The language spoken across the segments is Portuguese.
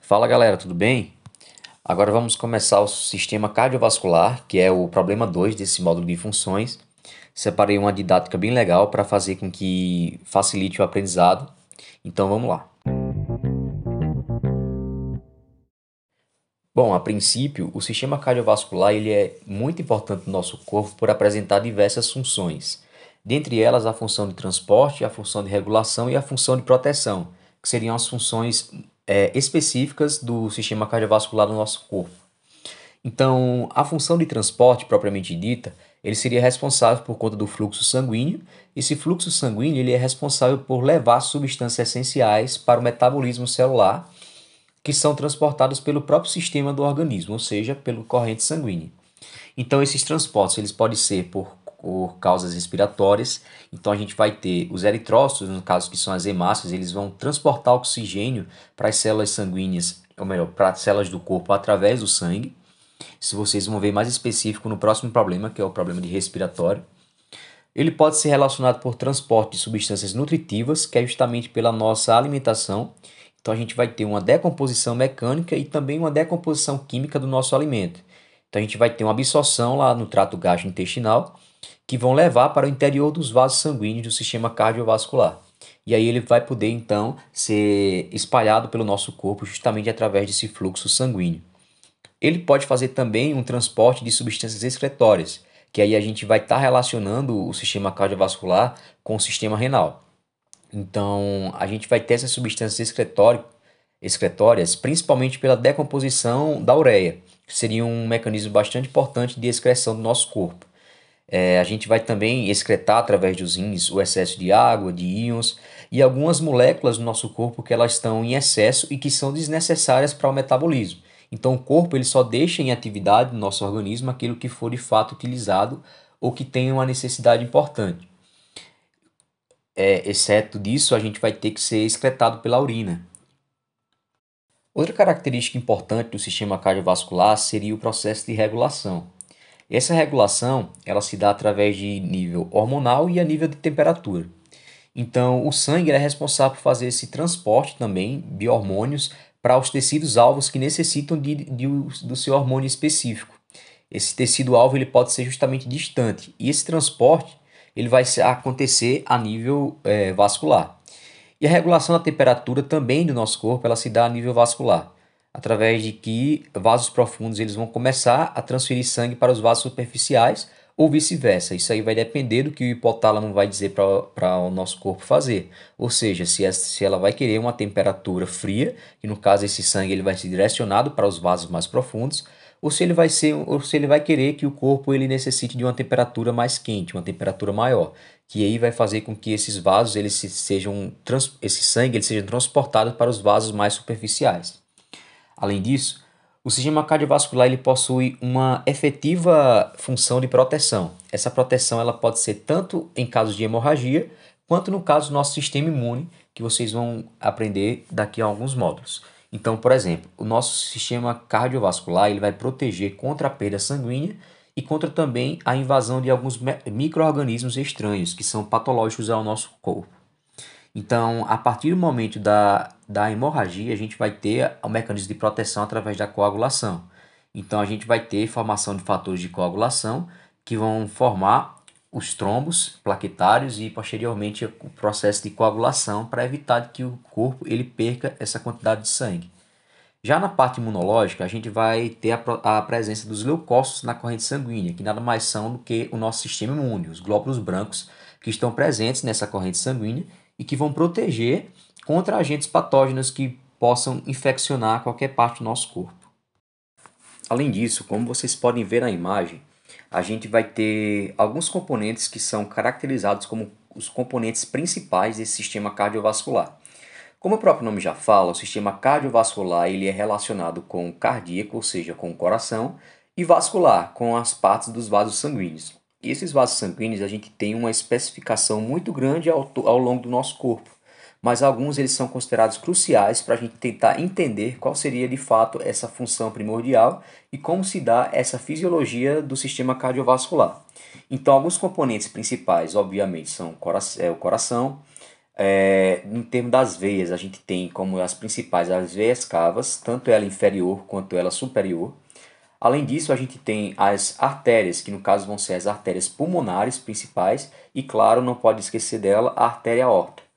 Fala galera, tudo bem? Agora vamos começar o sistema cardiovascular, que é o problema 2 desse módulo de funções. Separei uma didática bem legal para fazer com que facilite o aprendizado. Então vamos lá. Bom, a princípio, o sistema cardiovascular ele é muito importante no nosso corpo por apresentar diversas funções. Dentre elas, a função de transporte, a função de regulação e a função de proteção, que seriam as funções é, específicas do sistema cardiovascular no nosso corpo. Então, a função de transporte propriamente dita, ele seria responsável por conta do fluxo sanguíneo. Esse fluxo sanguíneo ele é responsável por levar substâncias essenciais para o metabolismo celular que são transportados pelo próprio sistema do organismo, ou seja, pelo corrente sanguínea. Então, esses transportes eles podem ser por, por causas respiratórias. Então, a gente vai ter os eritrócitos, no caso que são as hemácias, eles vão transportar oxigênio para as células sanguíneas, ou melhor, para as células do corpo através do sangue. Se vocês vão ver mais específico no próximo problema, que é o problema de respiratório. Ele pode ser relacionado por transporte de substâncias nutritivas, que é justamente pela nossa alimentação então a gente vai ter uma decomposição mecânica e também uma decomposição química do nosso alimento. Então a gente vai ter uma absorção lá no trato gastrointestinal que vão levar para o interior dos vasos sanguíneos do sistema cardiovascular. E aí ele vai poder então ser espalhado pelo nosso corpo justamente através desse fluxo sanguíneo. Ele pode fazer também um transporte de substâncias excretórias, que aí a gente vai estar tá relacionando o sistema cardiovascular com o sistema renal. Então, a gente vai ter essas substâncias excretórias, principalmente pela decomposição da ureia, que seria um mecanismo bastante importante de excreção do nosso corpo. É, a gente vai também excretar através dos rins o excesso de água, de íons e algumas moléculas do nosso corpo que elas estão em excesso e que são desnecessárias para o metabolismo. Então o corpo ele só deixa em atividade no nosso organismo aquilo que for de fato utilizado ou que tenha uma necessidade importante é, exceto disso, a gente vai ter que ser excretado pela urina. Outra característica importante do sistema cardiovascular seria o processo de regulação. Essa regulação ela se dá através de nível hormonal e a nível de temperatura. Então, o sangue é responsável por fazer esse transporte também de hormônios para os tecidos alvos que necessitam de, de, do seu hormônio específico. Esse tecido alvo ele pode ser justamente distante e esse transporte ele vai acontecer a nível é, vascular. E a regulação da temperatura também do nosso corpo ela se dá a nível vascular, através de que vasos profundos eles vão começar a transferir sangue para os vasos superficiais ou vice-versa. Isso aí vai depender do que o hipotálamo vai dizer para o nosso corpo fazer. Ou seja, se, se ela vai querer uma temperatura fria, que no caso esse sangue ele vai ser direcionado para os vasos mais profundos, ou se ele vai ser ou se ele vai querer que o corpo ele necessite de uma temperatura mais quente, uma temperatura maior, que aí vai fazer com que esses vasos eles sejam esse sangue ele seja transportado para os vasos mais superficiais. Além disso, o sistema cardiovascular ele possui uma efetiva função de proteção. Essa proteção ela pode ser tanto em casos de hemorragia, quanto no caso do nosso sistema imune, que vocês vão aprender daqui a alguns módulos. Então, por exemplo, o nosso sistema cardiovascular ele vai proteger contra a perda sanguínea e contra também a invasão de alguns micro-organismos estranhos que são patológicos ao nosso corpo. Então, a partir do momento da, da hemorragia, a gente vai ter o mecanismo de proteção através da coagulação. Então, a gente vai ter formação de fatores de coagulação que vão formar os trombos plaquetários e posteriormente o processo de coagulação para evitar que o corpo ele perca essa quantidade de sangue. Já na parte imunológica, a gente vai ter a, a presença dos leucócitos na corrente sanguínea, que nada mais são do que o nosso sistema imune, os glóbulos brancos que estão presentes nessa corrente sanguínea e que vão proteger contra agentes patógenos que possam infeccionar qualquer parte do nosso corpo. Além disso, como vocês podem ver na imagem, a gente vai ter alguns componentes que são caracterizados como os componentes principais desse sistema cardiovascular. Como o próprio nome já fala, o sistema cardiovascular ele é relacionado com o cardíaco, ou seja, com o coração, e vascular, com as partes dos vasos sanguíneos. E esses vasos sanguíneos a gente tem uma especificação muito grande ao, ao longo do nosso corpo. Mas alguns eles são considerados cruciais para a gente tentar entender qual seria de fato essa função primordial e como se dá essa fisiologia do sistema cardiovascular. Então, alguns componentes principais, obviamente, são é, o coração. É, em termos das veias, a gente tem como as principais as veias cavas, tanto ela inferior quanto ela superior. Além disso, a gente tem as artérias, que no caso vão ser as artérias pulmonares principais, e claro, não pode esquecer dela, a artéria aorta.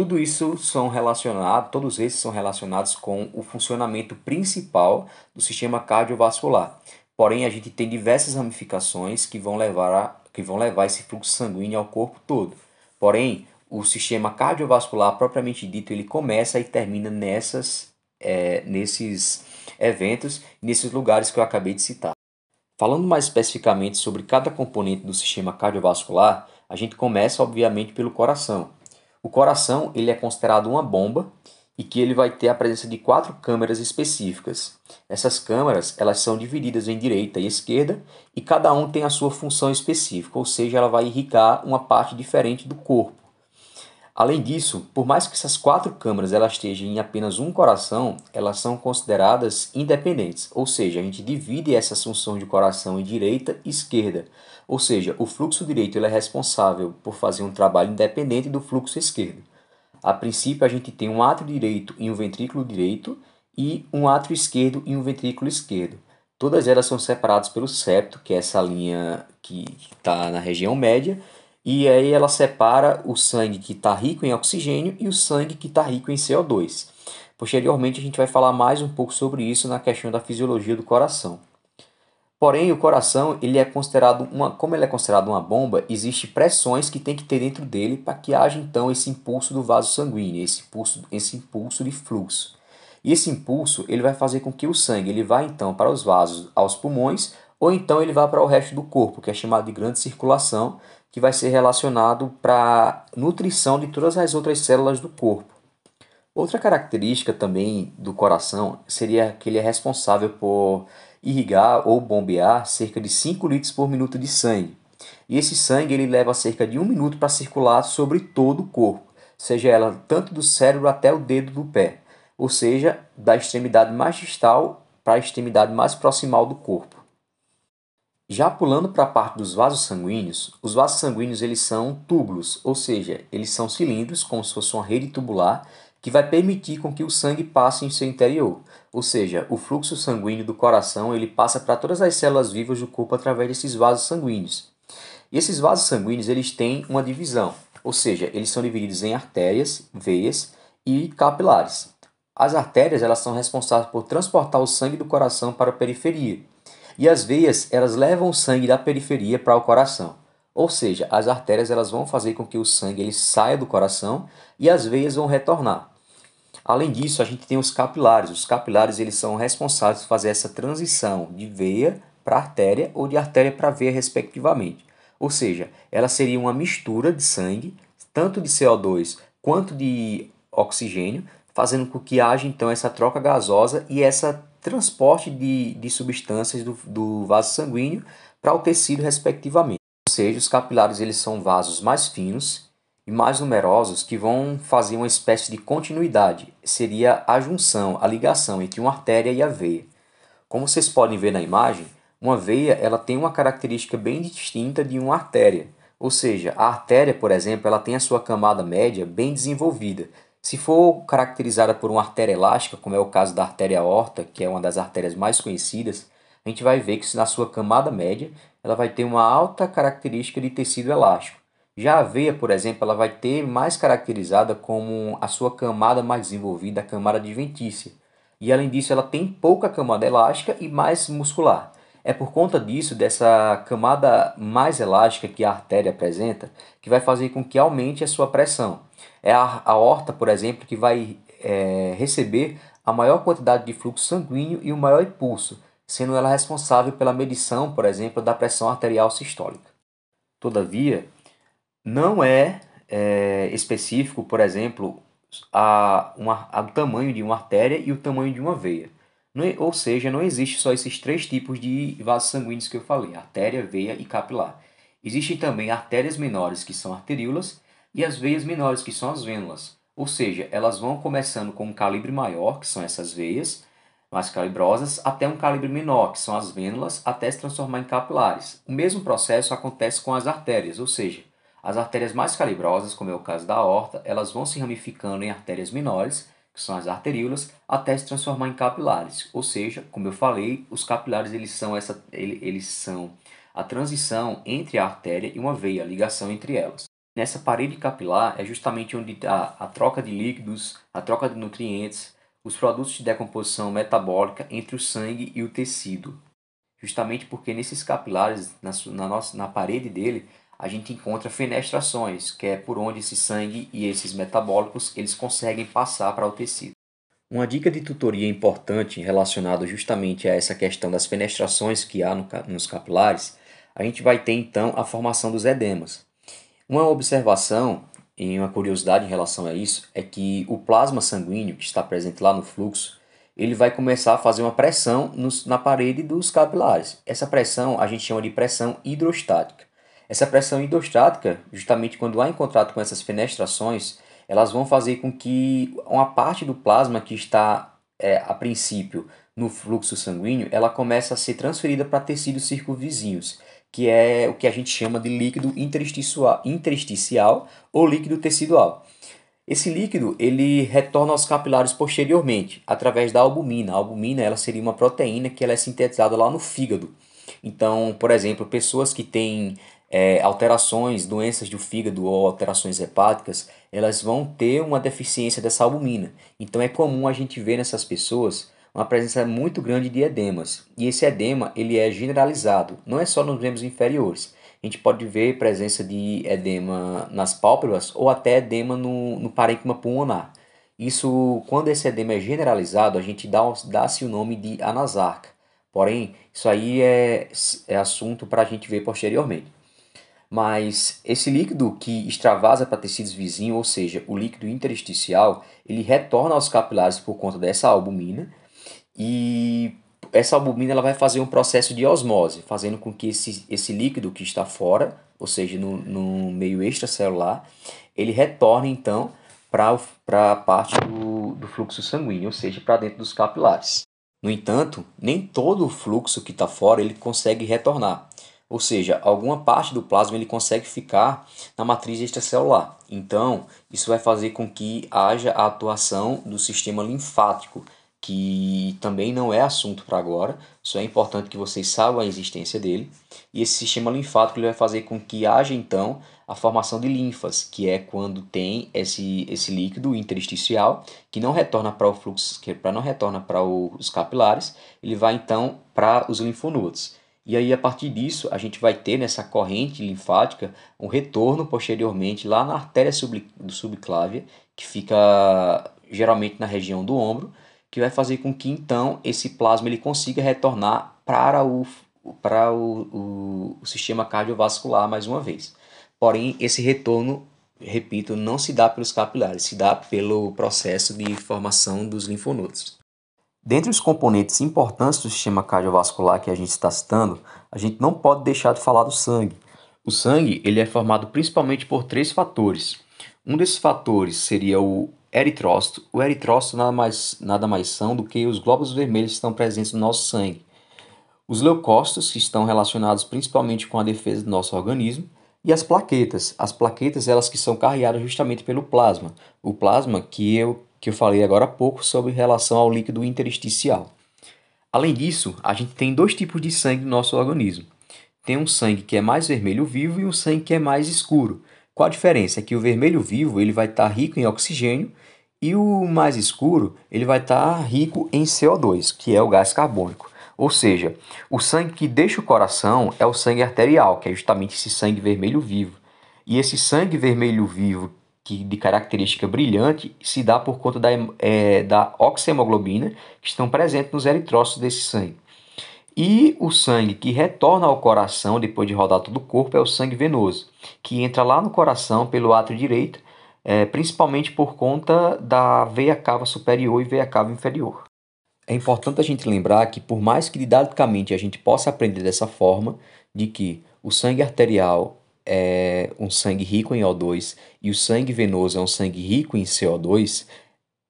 Tudo isso são relacionados, todos esses são relacionados com o funcionamento principal do sistema cardiovascular. Porém, a gente tem diversas ramificações que vão levar, a, que vão levar esse fluxo sanguíneo ao corpo todo. Porém, o sistema cardiovascular propriamente dito ele começa e termina nessas, é, nesses eventos, nesses lugares que eu acabei de citar. Falando mais especificamente sobre cada componente do sistema cardiovascular, a gente começa obviamente pelo coração. O coração ele é considerado uma bomba e que ele vai ter a presença de quatro câmeras específicas. Essas câmeras elas são divididas em direita e esquerda e cada um tem a sua função específica, ou seja, ela vai irrigar uma parte diferente do corpo. Além disso, por mais que essas quatro câmaras elas estejam em apenas um coração, elas são consideradas independentes, ou seja, a gente divide essa função de coração em direita e esquerda, ou seja, o fluxo direito ele é responsável por fazer um trabalho independente do fluxo esquerdo. A princípio, a gente tem um átrio direito e um ventrículo direito e um átrio esquerdo e um ventrículo esquerdo. Todas elas são separadas pelo septo, que é essa linha que está na região média, e aí ela separa o sangue que está rico em oxigênio e o sangue que está rico em CO2. Posteriormente a gente vai falar mais um pouco sobre isso na questão da fisiologia do coração. Porém, o coração, ele é considerado uma, como ele é considerado uma bomba, existe pressões que tem que ter dentro dele para que haja então esse impulso do vaso sanguíneo, esse impulso, esse impulso de fluxo. E esse impulso, ele vai fazer com que o sangue ele vá então para os vasos, aos pulmões, ou então ele vá para o resto do corpo, que é chamado de grande circulação, que vai ser relacionado para a nutrição de todas as outras células do corpo. Outra característica também do coração seria que ele é responsável por irrigar ou bombear cerca de 5 litros por minuto de sangue. E esse sangue ele leva cerca de um minuto para circular sobre todo o corpo, seja ela tanto do cérebro até o dedo do pé, ou seja, da extremidade mais distal para a extremidade mais proximal do corpo. Já pulando para a parte dos vasos sanguíneos, os vasos sanguíneos eles são túbulos, ou seja, eles são cilindros como se fosse uma rede tubular que vai permitir com que o sangue passe em seu interior. Ou seja, o fluxo sanguíneo do coração ele passa para todas as células vivas do corpo através desses vasos sanguíneos. E esses vasos sanguíneos eles têm uma divisão, ou seja, eles são divididos em artérias, veias e capilares. As artérias elas são responsáveis por transportar o sangue do coração para a periferia e as veias, elas levam o sangue da periferia para o coração. Ou seja, as artérias elas vão fazer com que o sangue ele saia do coração e as veias vão retornar. Além disso, a gente tem os capilares. Os capilares eles são responsáveis por fazer essa transição de veia para artéria ou de artéria para veia, respectivamente. Ou seja, ela seria uma mistura de sangue, tanto de CO2 quanto de oxigênio, fazendo com que haja então essa troca gasosa e essa transporte de, de substâncias do, do vaso sanguíneo para o tecido, respectivamente. Ou seja, os capilares eles são vasos mais finos e mais numerosos que vão fazer uma espécie de continuidade. Seria a junção, a ligação entre uma artéria e a veia. Como vocês podem ver na imagem, uma veia ela tem uma característica bem distinta de uma artéria. Ou seja, a artéria, por exemplo, ela tem a sua camada média bem desenvolvida, se for caracterizada por uma artéria elástica, como é o caso da artéria aorta, que é uma das artérias mais conhecidas, a gente vai ver que na sua camada média ela vai ter uma alta característica de tecido elástico. Já a veia, por exemplo, ela vai ter mais caracterizada como a sua camada mais desenvolvida, a camada adventícia. E além disso, ela tem pouca camada elástica e mais muscular. É por conta disso, dessa camada mais elástica que a artéria apresenta, que vai fazer com que aumente a sua pressão. É a aorta, por exemplo, que vai é, receber a maior quantidade de fluxo sanguíneo e o maior impulso, sendo ela responsável pela medição, por exemplo, da pressão arterial sistólica. Todavia, não é, é específico, por exemplo, a, uma, a, o tamanho de uma artéria e o tamanho de uma veia. Não, é, ou seja, não existe só esses três tipos de vasos sanguíneos que eu falei, artéria, veia e capilar. Existem também artérias menores, que são arteríolas, e as veias menores, que são as vênulas. Ou seja, elas vão começando com um calibre maior, que são essas veias mais calibrosas, até um calibre menor, que são as vênulas, até se transformar em capilares. O mesmo processo acontece com as artérias, ou seja, as artérias mais calibrosas, como é o caso da aorta, elas vão se ramificando em artérias menores, que são as arteríolas, até se transformar em capilares. Ou seja, como eu falei, os capilares eles são, essa, eles são a transição entre a artéria e uma veia, a ligação entre elas. Nessa parede capilar é justamente onde a, a troca de líquidos, a troca de nutrientes, os produtos de decomposição metabólica entre o sangue e o tecido. Justamente porque nesses capilares, na, na, nossa, na parede dele, a gente encontra fenestrações, que é por onde esse sangue e esses metabólicos eles conseguem passar para o tecido. Uma dica de tutoria importante relacionada justamente a essa questão das fenestrações que há no, nos capilares, a gente vai ter então a formação dos edemas. Uma observação e uma curiosidade em relação a isso é que o plasma sanguíneo que está presente lá no fluxo, ele vai começar a fazer uma pressão nos, na parede dos capilares. Essa pressão a gente chama de pressão hidrostática. Essa pressão hidrostática, justamente quando há em contato com essas fenestrações, elas vão fazer com que uma parte do plasma que está, é, a princípio, no fluxo sanguíneo, ela comece a ser transferida para tecidos circunvizinhos, que é o que a gente chama de líquido intersticial, intersticial ou líquido tecidual. Esse líquido ele retorna aos capilares posteriormente, através da albumina. A albumina ela seria uma proteína que ela é sintetizada lá no fígado. Então, por exemplo, pessoas que têm é, alterações, doenças do fígado ou alterações hepáticas, elas vão ter uma deficiência dessa albumina. Então é comum a gente ver nessas pessoas uma presença muito grande de edemas. E esse edema ele é generalizado, não é só nos membros inferiores. A gente pode ver presença de edema nas pálpebras ou até edema no, no parênquima pulmonar. Isso, quando esse edema é generalizado, a gente dá-se dá o nome de anasarca. Porém, isso aí é, é assunto para a gente ver posteriormente. Mas esse líquido que extravasa para tecidos vizinhos, ou seja, o líquido intersticial, ele retorna aos capilares por conta dessa albumina e essa albumina ela vai fazer um processo de osmose, fazendo com que esse, esse líquido que está fora, ou seja, no, no meio extracelular, ele retorne então para a parte do, do fluxo sanguíneo, ou seja, para dentro dos capilares. No entanto, nem todo o fluxo que está fora ele consegue retornar. Ou seja, alguma parte do plasma ele consegue ficar na matriz extracelular. Então, isso vai fazer com que haja a atuação do sistema linfático, que também não é assunto para agora, só é importante que vocês saibam a existência dele. E esse sistema linfático ele vai fazer com que haja então a formação de linfas, que é quando tem esse, esse líquido intersticial que não retorna para o fluxo, que para não retorna para os capilares, ele vai então para os linfonodos. E aí, a partir disso, a gente vai ter nessa corrente linfática um retorno posteriormente lá na artéria do subclávia, que fica geralmente na região do ombro, que vai fazer com que então esse plasma ele consiga retornar para o, para o, o, o sistema cardiovascular mais uma vez. Porém, esse retorno, repito, não se dá pelos capilares, se dá pelo processo de formação dos linfonodos. Dentre os componentes importantes do sistema cardiovascular que a gente está citando, a gente não pode deixar de falar do sangue. O sangue ele é formado principalmente por três fatores. Um desses fatores seria o eritrócito. O eritrócito nada mais, nada mais são do que os glóbulos vermelhos que estão presentes no nosso sangue. Os leucócitos, que estão relacionados principalmente com a defesa do nosso organismo, e as plaquetas. As plaquetas, elas que são carreadas justamente pelo plasma. O plasma que eu que eu falei agora há pouco sobre relação ao líquido intersticial. Além disso, a gente tem dois tipos de sangue no nosso organismo. Tem um sangue que é mais vermelho vivo e um sangue que é mais escuro. Qual a diferença? É que o vermelho vivo ele vai estar tá rico em oxigênio e o mais escuro ele vai estar tá rico em CO2, que é o gás carbônico. Ou seja, o sangue que deixa o coração é o sangue arterial, que é justamente esse sangue vermelho vivo. E esse sangue vermelho vivo que de característica brilhante se dá por conta da, é, da oxemoglobina que estão presentes nos eritrócitos desse sangue. E o sangue que retorna ao coração depois de rodar todo o corpo é o sangue venoso, que entra lá no coração pelo átrio direito, é, principalmente por conta da veia cava superior e veia cava inferior. É importante a gente lembrar que, por mais que didaticamente a gente possa aprender dessa forma, de que o sangue arterial é um sangue rico em O2 e o sangue venoso é um sangue rico em CO2,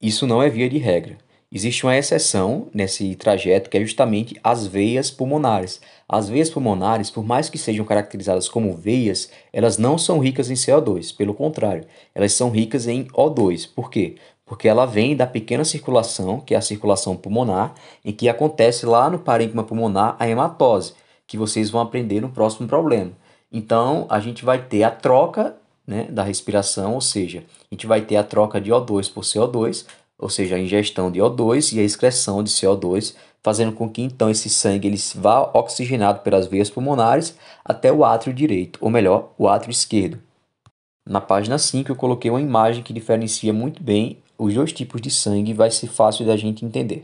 isso não é via de regra. Existe uma exceção nesse trajeto que é justamente as veias pulmonares. As veias pulmonares, por mais que sejam caracterizadas como veias, elas não são ricas em CO2, pelo contrário, elas são ricas em O2. Por quê? Porque ela vem da pequena circulação, que é a circulação pulmonar, em que acontece lá no parênquima pulmonar a hematose, que vocês vão aprender no próximo problema. Então, a gente vai ter a troca né, da respiração, ou seja, a gente vai ter a troca de O2 por CO2, ou seja, a ingestão de O2 e a excreção de CO2, fazendo com que então esse sangue ele vá oxigenado pelas veias pulmonares até o átrio direito, ou melhor, o átrio esquerdo. Na página 5 eu coloquei uma imagem que diferencia muito bem os dois tipos de sangue e vai ser fácil da gente entender.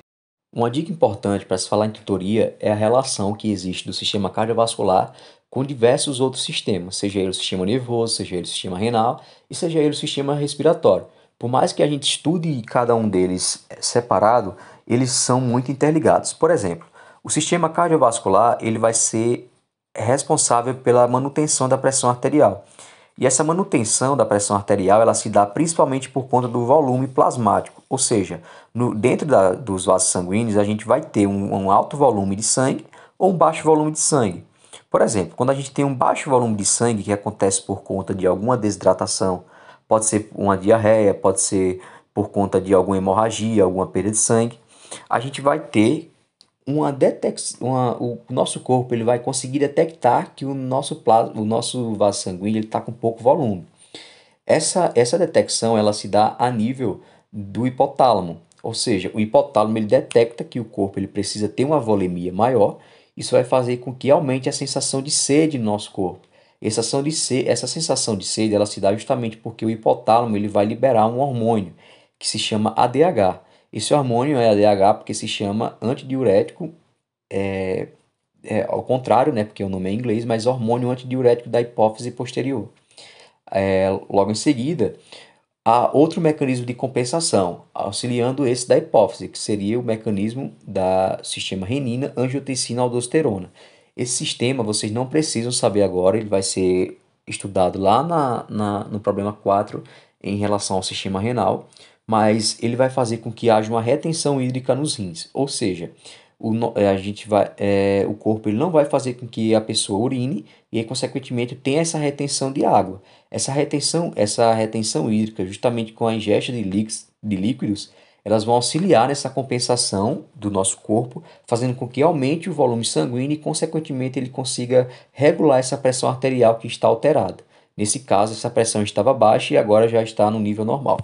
Uma dica importante para se falar em tutoria é a relação que existe do sistema cardiovascular com diversos outros sistemas, seja ele o sistema nervoso, seja ele o sistema renal e seja ele o sistema respiratório. Por mais que a gente estude cada um deles eh, separado, eles são muito interligados. Por exemplo, o sistema cardiovascular ele vai ser responsável pela manutenção da pressão arterial. E essa manutenção da pressão arterial ela se dá principalmente por conta do volume plasmático, ou seja, no, dentro da, dos vasos sanguíneos a gente vai ter um, um alto volume de sangue ou um baixo volume de sangue. Por exemplo, quando a gente tem um baixo volume de sangue que acontece por conta de alguma desidratação Pode ser uma diarreia, pode ser por conta de alguma hemorragia, alguma perda de sangue. A gente vai ter uma detecção, o nosso corpo ele vai conseguir detectar que o nosso plasma, o nosso vaso sanguíneo está com pouco volume. Essa, essa detecção ela se dá a nível do hipotálamo, ou seja, o hipotálamo ele detecta que o corpo ele precisa ter uma volemia maior. Isso vai fazer com que aumente a sensação de sede no nosso corpo. Essa, ação de sede, essa sensação de sede ela se dá justamente porque o hipotálamo ele vai liberar um hormônio que se chama ADH. Esse hormônio é ADH porque se chama antidiurético, é, é, ao contrário, né, porque o nome é em inglês, mas hormônio antidiurético da hipófise posterior. É, logo em seguida, há outro mecanismo de compensação, auxiliando esse da hipófise, que seria o mecanismo da sistema renina, angiotensina, aldosterona. Esse sistema vocês não precisam saber agora, ele vai ser estudado lá na, na, no problema 4 em relação ao sistema renal, mas ele vai fazer com que haja uma retenção hídrica nos rins, ou seja, o, é, a gente vai, é, o corpo ele não vai fazer com que a pessoa urine e, consequentemente, tenha essa retenção de água. Essa retenção, essa retenção hídrica, justamente com a ingesta de de líquidos elas vão auxiliar nessa compensação do nosso corpo, fazendo com que aumente o volume sanguíneo e, consequentemente, ele consiga regular essa pressão arterial que está alterada. Nesse caso, essa pressão estava baixa e agora já está no nível normal.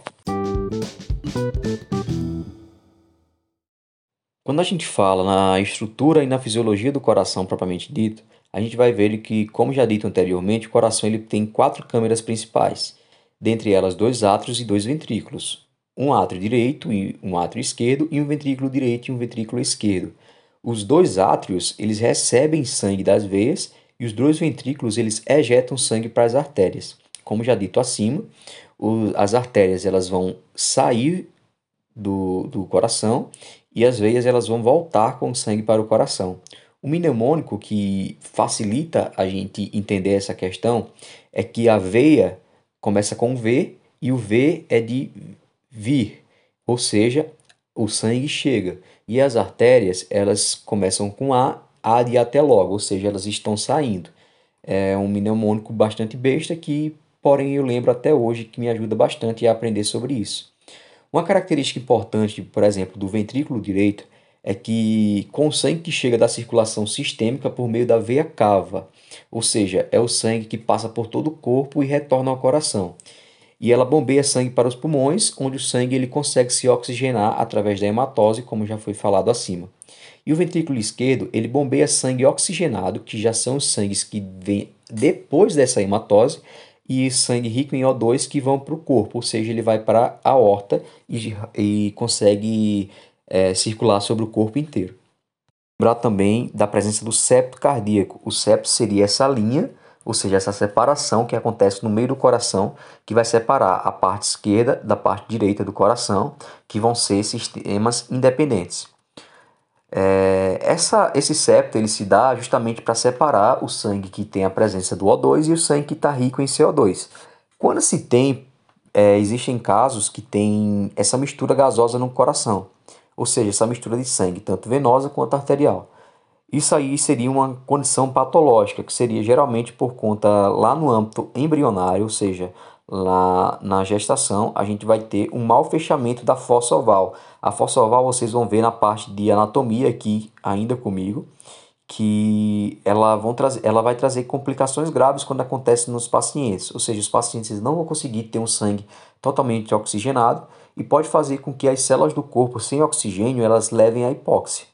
Quando a gente fala na estrutura e na fisiologia do coração propriamente dito, a gente vai ver que, como já dito anteriormente, o coração ele tem quatro câmeras principais, dentre elas dois átrios e dois ventrículos um átrio direito e um átrio esquerdo e um ventrículo direito e um ventrículo esquerdo. Os dois átrios, eles recebem sangue das veias e os dois ventrículos, eles ejetam sangue para as artérias. Como já dito acima, o, as artérias elas vão sair do, do coração e as veias elas vão voltar com sangue para o coração. O mnemônico que facilita a gente entender essa questão é que a veia começa com V e o V é de vir, ou seja, o sangue chega. E as artérias, elas começam com A, A de até logo, ou seja, elas estão saindo. É um mnemônico bastante besta que, porém, eu lembro até hoje que me ajuda bastante a aprender sobre isso. Uma característica importante, por exemplo, do ventrículo direito é que com o sangue que chega da circulação sistêmica por meio da veia cava, ou seja, é o sangue que passa por todo o corpo e retorna ao coração e ela bombeia sangue para os pulmões, onde o sangue ele consegue se oxigenar através da hematose, como já foi falado acima. E o ventrículo esquerdo, ele bombeia sangue oxigenado, que já são os sangues que vêm depois dessa hematose, e sangue rico em O2 que vão para o corpo, ou seja, ele vai para a aorta e, e consegue é, circular sobre o corpo inteiro. Lembrar também da presença do septo cardíaco. O septo seria essa linha ou seja, essa separação que acontece no meio do coração, que vai separar a parte esquerda da parte direita do coração, que vão ser sistemas independentes. É, essa, esse septo ele se dá justamente para separar o sangue que tem a presença do O2 e o sangue que está rico em CO2. Quando se tem, é, existem casos que tem essa mistura gasosa no coração, ou seja, essa mistura de sangue, tanto venosa quanto arterial. Isso aí seria uma condição patológica, que seria geralmente por conta lá no âmbito embrionário, ou seja, lá na gestação, a gente vai ter um mau fechamento da fossa oval. A fossa oval vocês vão ver na parte de anatomia aqui ainda comigo, que ela, vão trazer, ela vai trazer complicações graves quando acontece nos pacientes, ou seja, os pacientes não vão conseguir ter um sangue totalmente oxigenado e pode fazer com que as células do corpo sem oxigênio elas levem à hipóxia.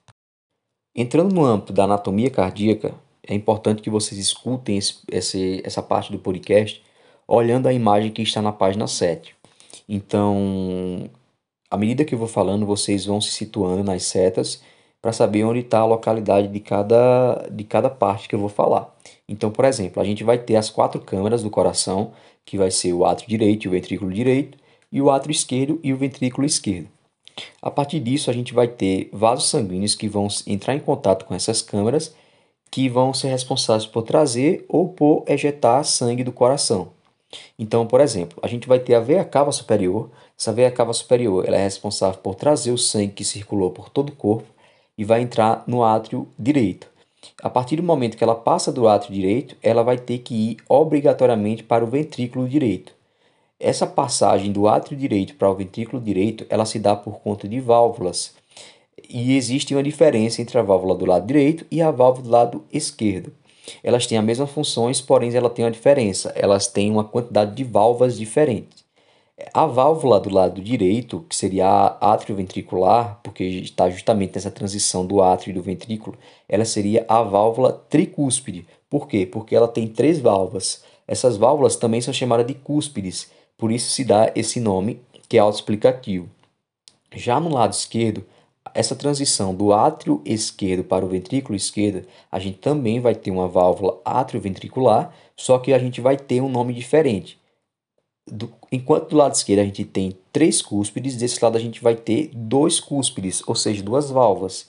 Entrando no âmbito da anatomia cardíaca, é importante que vocês escutem esse, esse, essa parte do podcast olhando a imagem que está na página 7. Então, à medida que eu vou falando, vocês vão se situando nas setas para saber onde está a localidade de cada, de cada parte que eu vou falar. Então, por exemplo, a gente vai ter as quatro câmaras do coração, que vai ser o átrio direito e o ventrículo direito, e o átrio esquerdo e o ventrículo esquerdo. A partir disso, a gente vai ter vasos sanguíneos que vão entrar em contato com essas câmaras, que vão ser responsáveis por trazer ou por ejetar sangue do coração. Então, por exemplo, a gente vai ter a veia cava superior. Essa veia cava superior ela é responsável por trazer o sangue que circulou por todo o corpo e vai entrar no átrio direito. A partir do momento que ela passa do átrio direito, ela vai ter que ir obrigatoriamente para o ventrículo direito. Essa passagem do átrio direito para o ventrículo direito, ela se dá por conta de válvulas. E existe uma diferença entre a válvula do lado direito e a válvula do lado esquerdo. Elas têm as mesmas funções, porém ela tem uma diferença. Elas têm uma quantidade de válvulas diferentes. A válvula do lado direito, que seria a átrio ventricular, porque está justamente nessa transição do átrio e do ventrículo, ela seria a válvula tricúspide. Por quê? Porque ela tem três válvulas. Essas válvulas também são chamadas de cúspides, por isso se dá esse nome que é autoexplicativo. Já no lado esquerdo, essa transição do átrio esquerdo para o ventrículo esquerdo, a gente também vai ter uma válvula atrioventricular, só que a gente vai ter um nome diferente. Do, enquanto do lado esquerdo a gente tem três cúspides, desse lado a gente vai ter dois cúspides, ou seja, duas válvulas.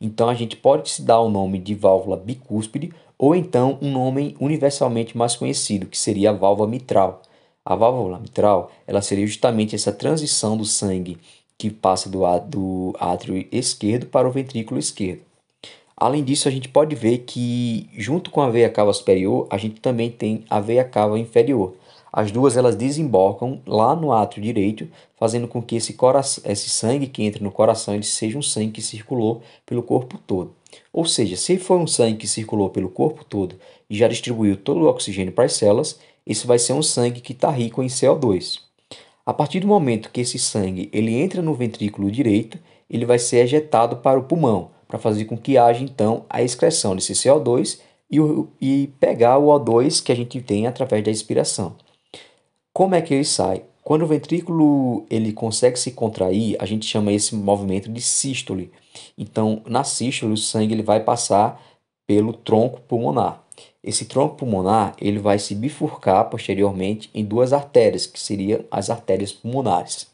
Então a gente pode se dar o nome de válvula bicúspide ou então um nome universalmente mais conhecido, que seria a válvula mitral. A válvula mitral, ela seria justamente essa transição do sangue que passa do, do átrio esquerdo para o ventrículo esquerdo. Além disso, a gente pode ver que junto com a veia cava superior, a gente também tem a veia cava inferior. As duas elas desembocam lá no átrio direito, fazendo com que esse, coração, esse sangue que entra no coração ele seja um sangue que circulou pelo corpo todo. Ou seja, se for um sangue que circulou pelo corpo todo e já distribuiu todo o oxigênio para as células, esse vai ser um sangue que está rico em CO2. A partir do momento que esse sangue ele entra no ventrículo direito, ele vai ser ejetado para o pulmão, para fazer com que haja então a excreção desse CO2 e, o, e pegar o O2 que a gente tem através da expiração. Como é que ele sai? Quando o ventrículo ele consegue se contrair, a gente chama esse movimento de sístole. Então, na sístole, o sangue ele vai passar pelo tronco pulmonar. Esse tronco pulmonar ele vai se bifurcar posteriormente em duas artérias, que seriam as artérias pulmonares.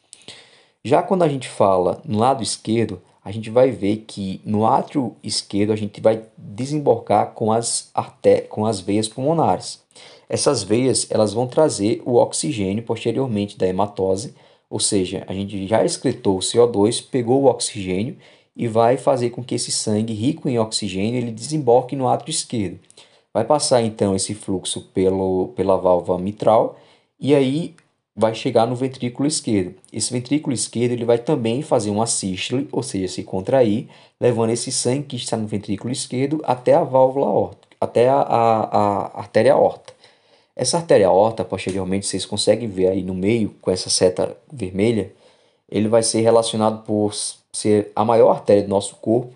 Já quando a gente fala no lado esquerdo, a gente vai ver que no átrio esquerdo a gente vai desembocar com as, arté com as veias pulmonares. Essas veias elas vão trazer o oxigênio posteriormente da hematose, ou seja, a gente já excretou o CO2, pegou o oxigênio e vai fazer com que esse sangue rico em oxigênio ele desemboque no átrio esquerdo. Vai passar então esse fluxo pelo, pela válvula mitral e aí vai chegar no ventrículo esquerdo. Esse ventrículo esquerdo ele vai também fazer uma sístole, ou seja, se contrair, levando esse sangue que está no ventrículo esquerdo até a válvula aorta, até a, a, a artéria aorta. Essa artéria aorta, posteriormente, vocês conseguem ver aí no meio, com essa seta vermelha, ele vai ser relacionado por ser a maior artéria do nosso corpo,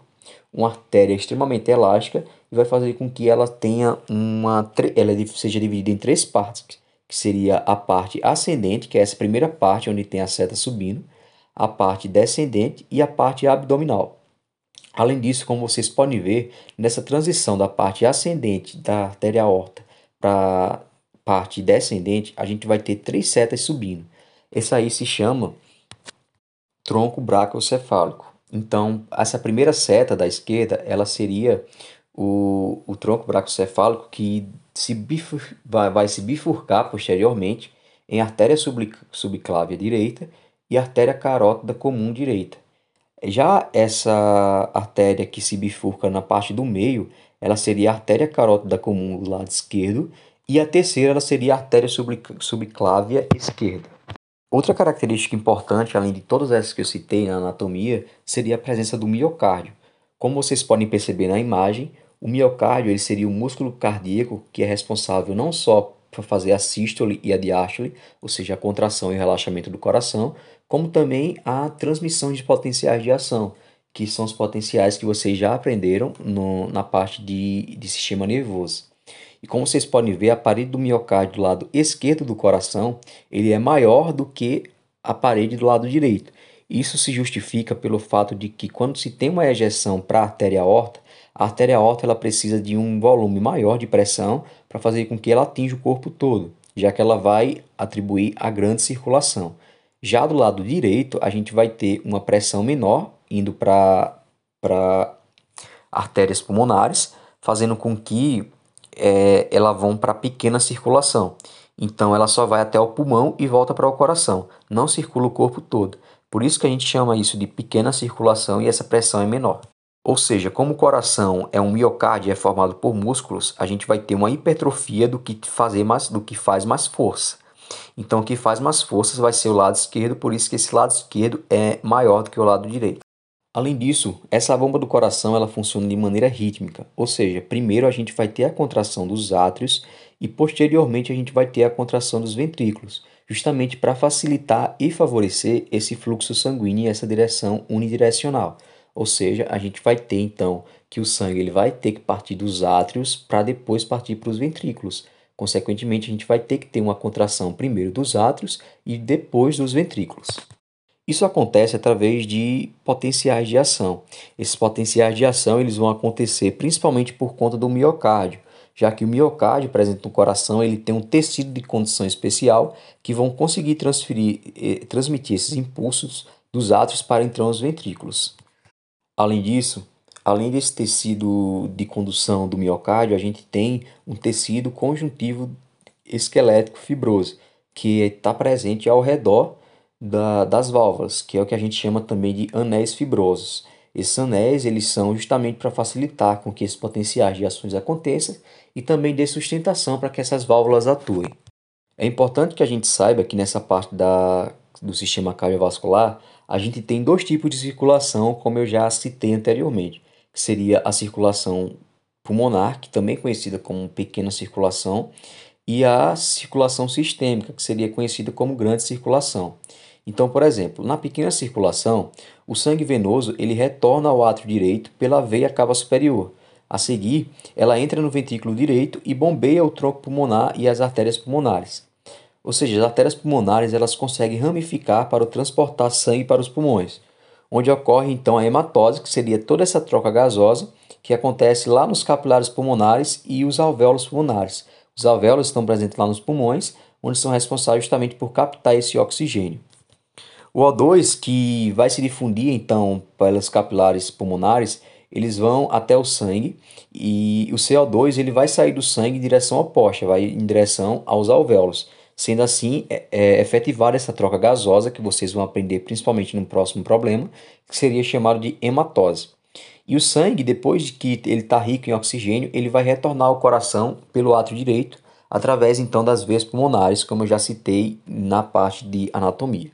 uma artéria extremamente elástica e vai fazer com que ela tenha uma ela seja dividida em três partes, que seria a parte ascendente, que é essa primeira parte onde tem a seta subindo, a parte descendente e a parte abdominal. Além disso, como vocês podem ver, nessa transição da parte ascendente da artéria aorta para parte descendente, a gente vai ter três setas subindo. Essa aí se chama tronco brachiocefálico. Então, essa primeira seta da esquerda, ela seria o, o tronco bracocefálico que se bifur, vai, vai se bifurcar posteriormente em artéria subclávia direita e artéria carótida comum direita. Já essa artéria que se bifurca na parte do meio, ela seria a artéria carótida comum do lado esquerdo e a terceira ela seria a artéria subclávia esquerda. Outra característica importante, além de todas essas que eu citei na anatomia, seria a presença do miocárdio. Como vocês podem perceber na imagem, o miocárdio ele seria o músculo cardíaco que é responsável não só para fazer a sístole e a diástole, ou seja, a contração e o relaxamento do coração, como também a transmissão de potenciais de ação, que são os potenciais que vocês já aprenderam no, na parte de, de sistema nervoso. E como vocês podem ver, a parede do miocárdio do lado esquerdo do coração ele é maior do que a parede do lado direito. Isso se justifica pelo fato de que quando se tem uma ejeção para a artéria aorta, a artéria aorta ela precisa de um volume maior de pressão para fazer com que ela atinja o corpo todo, já que ela vai atribuir a grande circulação. Já do lado direito, a gente vai ter uma pressão menor indo para artérias pulmonares, fazendo com que é, ela vão para pequena circulação. Então ela só vai até o pulmão e volta para o coração, não circula o corpo todo. Por isso que a gente chama isso de pequena circulação e essa pressão é menor. Ou seja, como o coração é um miocárdio é formado por músculos, a gente vai ter uma hipertrofia do que fazer mais, do que faz mais força. Então, o que faz mais forças vai ser o lado esquerdo, por isso que esse lado esquerdo é maior do que o lado direito. Além disso, essa bomba do coração ela funciona de maneira rítmica, ou seja, primeiro a gente vai ter a contração dos átrios e posteriormente a gente vai ter a contração dos ventrículos, justamente para facilitar e favorecer esse fluxo sanguíneo e essa direção unidirecional. Ou seja, a gente vai ter então que o sangue ele vai ter que partir dos átrios para depois partir para os ventrículos. Consequentemente, a gente vai ter que ter uma contração primeiro dos átrios e depois dos ventrículos. Isso acontece através de potenciais de ação. Esses potenciais de ação eles vão acontecer principalmente por conta do miocárdio, já que o miocárdio presente no coração ele tem um tecido de condição especial que vão conseguir transferir, eh, transmitir esses impulsos dos átrios para então os ventrículos. Além disso, além desse tecido de condução do miocárdio, a gente tem um tecido conjuntivo esquelético fibroso que está presente ao redor da, das válvulas, que é o que a gente chama também de anéis fibrosos. Esses anéis eles são justamente para facilitar com que esses potenciais de ações aconteçam e também dê sustentação para que essas válvulas atuem. É importante que a gente saiba que nessa parte da, do sistema cardiovascular a gente tem dois tipos de circulação, como eu já citei anteriormente, que seria a circulação pulmonar, que também é conhecida como pequena circulação, e a circulação sistêmica, que seria conhecida como grande circulação. Então, por exemplo, na pequena circulação, o sangue venoso ele retorna ao átrio direito pela veia cava superior. A seguir, ela entra no ventrículo direito e bombeia o tronco pulmonar e as artérias pulmonares. Ou seja, as artérias pulmonares elas conseguem ramificar para transportar sangue para os pulmões, onde ocorre então a hematose, que seria toda essa troca gasosa que acontece lá nos capilares pulmonares e os alvéolos pulmonares. Os alvéolos estão presentes lá nos pulmões, onde são responsáveis justamente por captar esse oxigênio. O O2, que vai se difundir então pelas capilares pulmonares, eles vão até o sangue e o CO2 ele vai sair do sangue em direção oposta, vai em direção aos alvéolos. Sendo assim, é, é efetivar essa troca gasosa que vocês vão aprender principalmente no próximo problema, que seria chamado de hematose. E o sangue, depois de que ele está rico em oxigênio, ele vai retornar ao coração pelo átrio direito, através então das veias pulmonares, como eu já citei na parte de anatomia.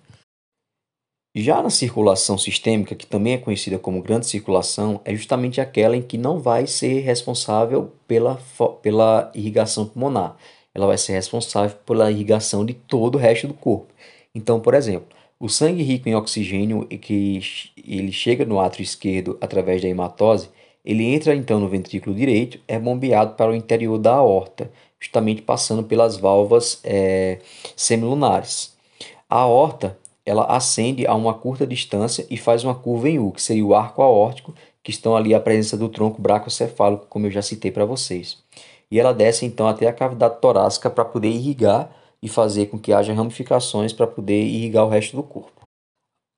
Já na circulação sistêmica, que também é conhecida como grande circulação, é justamente aquela em que não vai ser responsável pela, pela irrigação pulmonar. Ela vai ser responsável pela irrigação de todo o resto do corpo. Então, por exemplo, o sangue rico em oxigênio que ele chega no átrio esquerdo através da hematose, ele entra então no ventrículo direito, é bombeado para o interior da aorta, justamente passando pelas válvulas é, semilunares. A aorta ela ascende a uma curta distância e faz uma curva em U, que seria o arco aórtico, que estão ali à presença do tronco bracocefálico, como eu já citei para vocês. E ela desce então até a cavidade torácica para poder irrigar e fazer com que haja ramificações para poder irrigar o resto do corpo.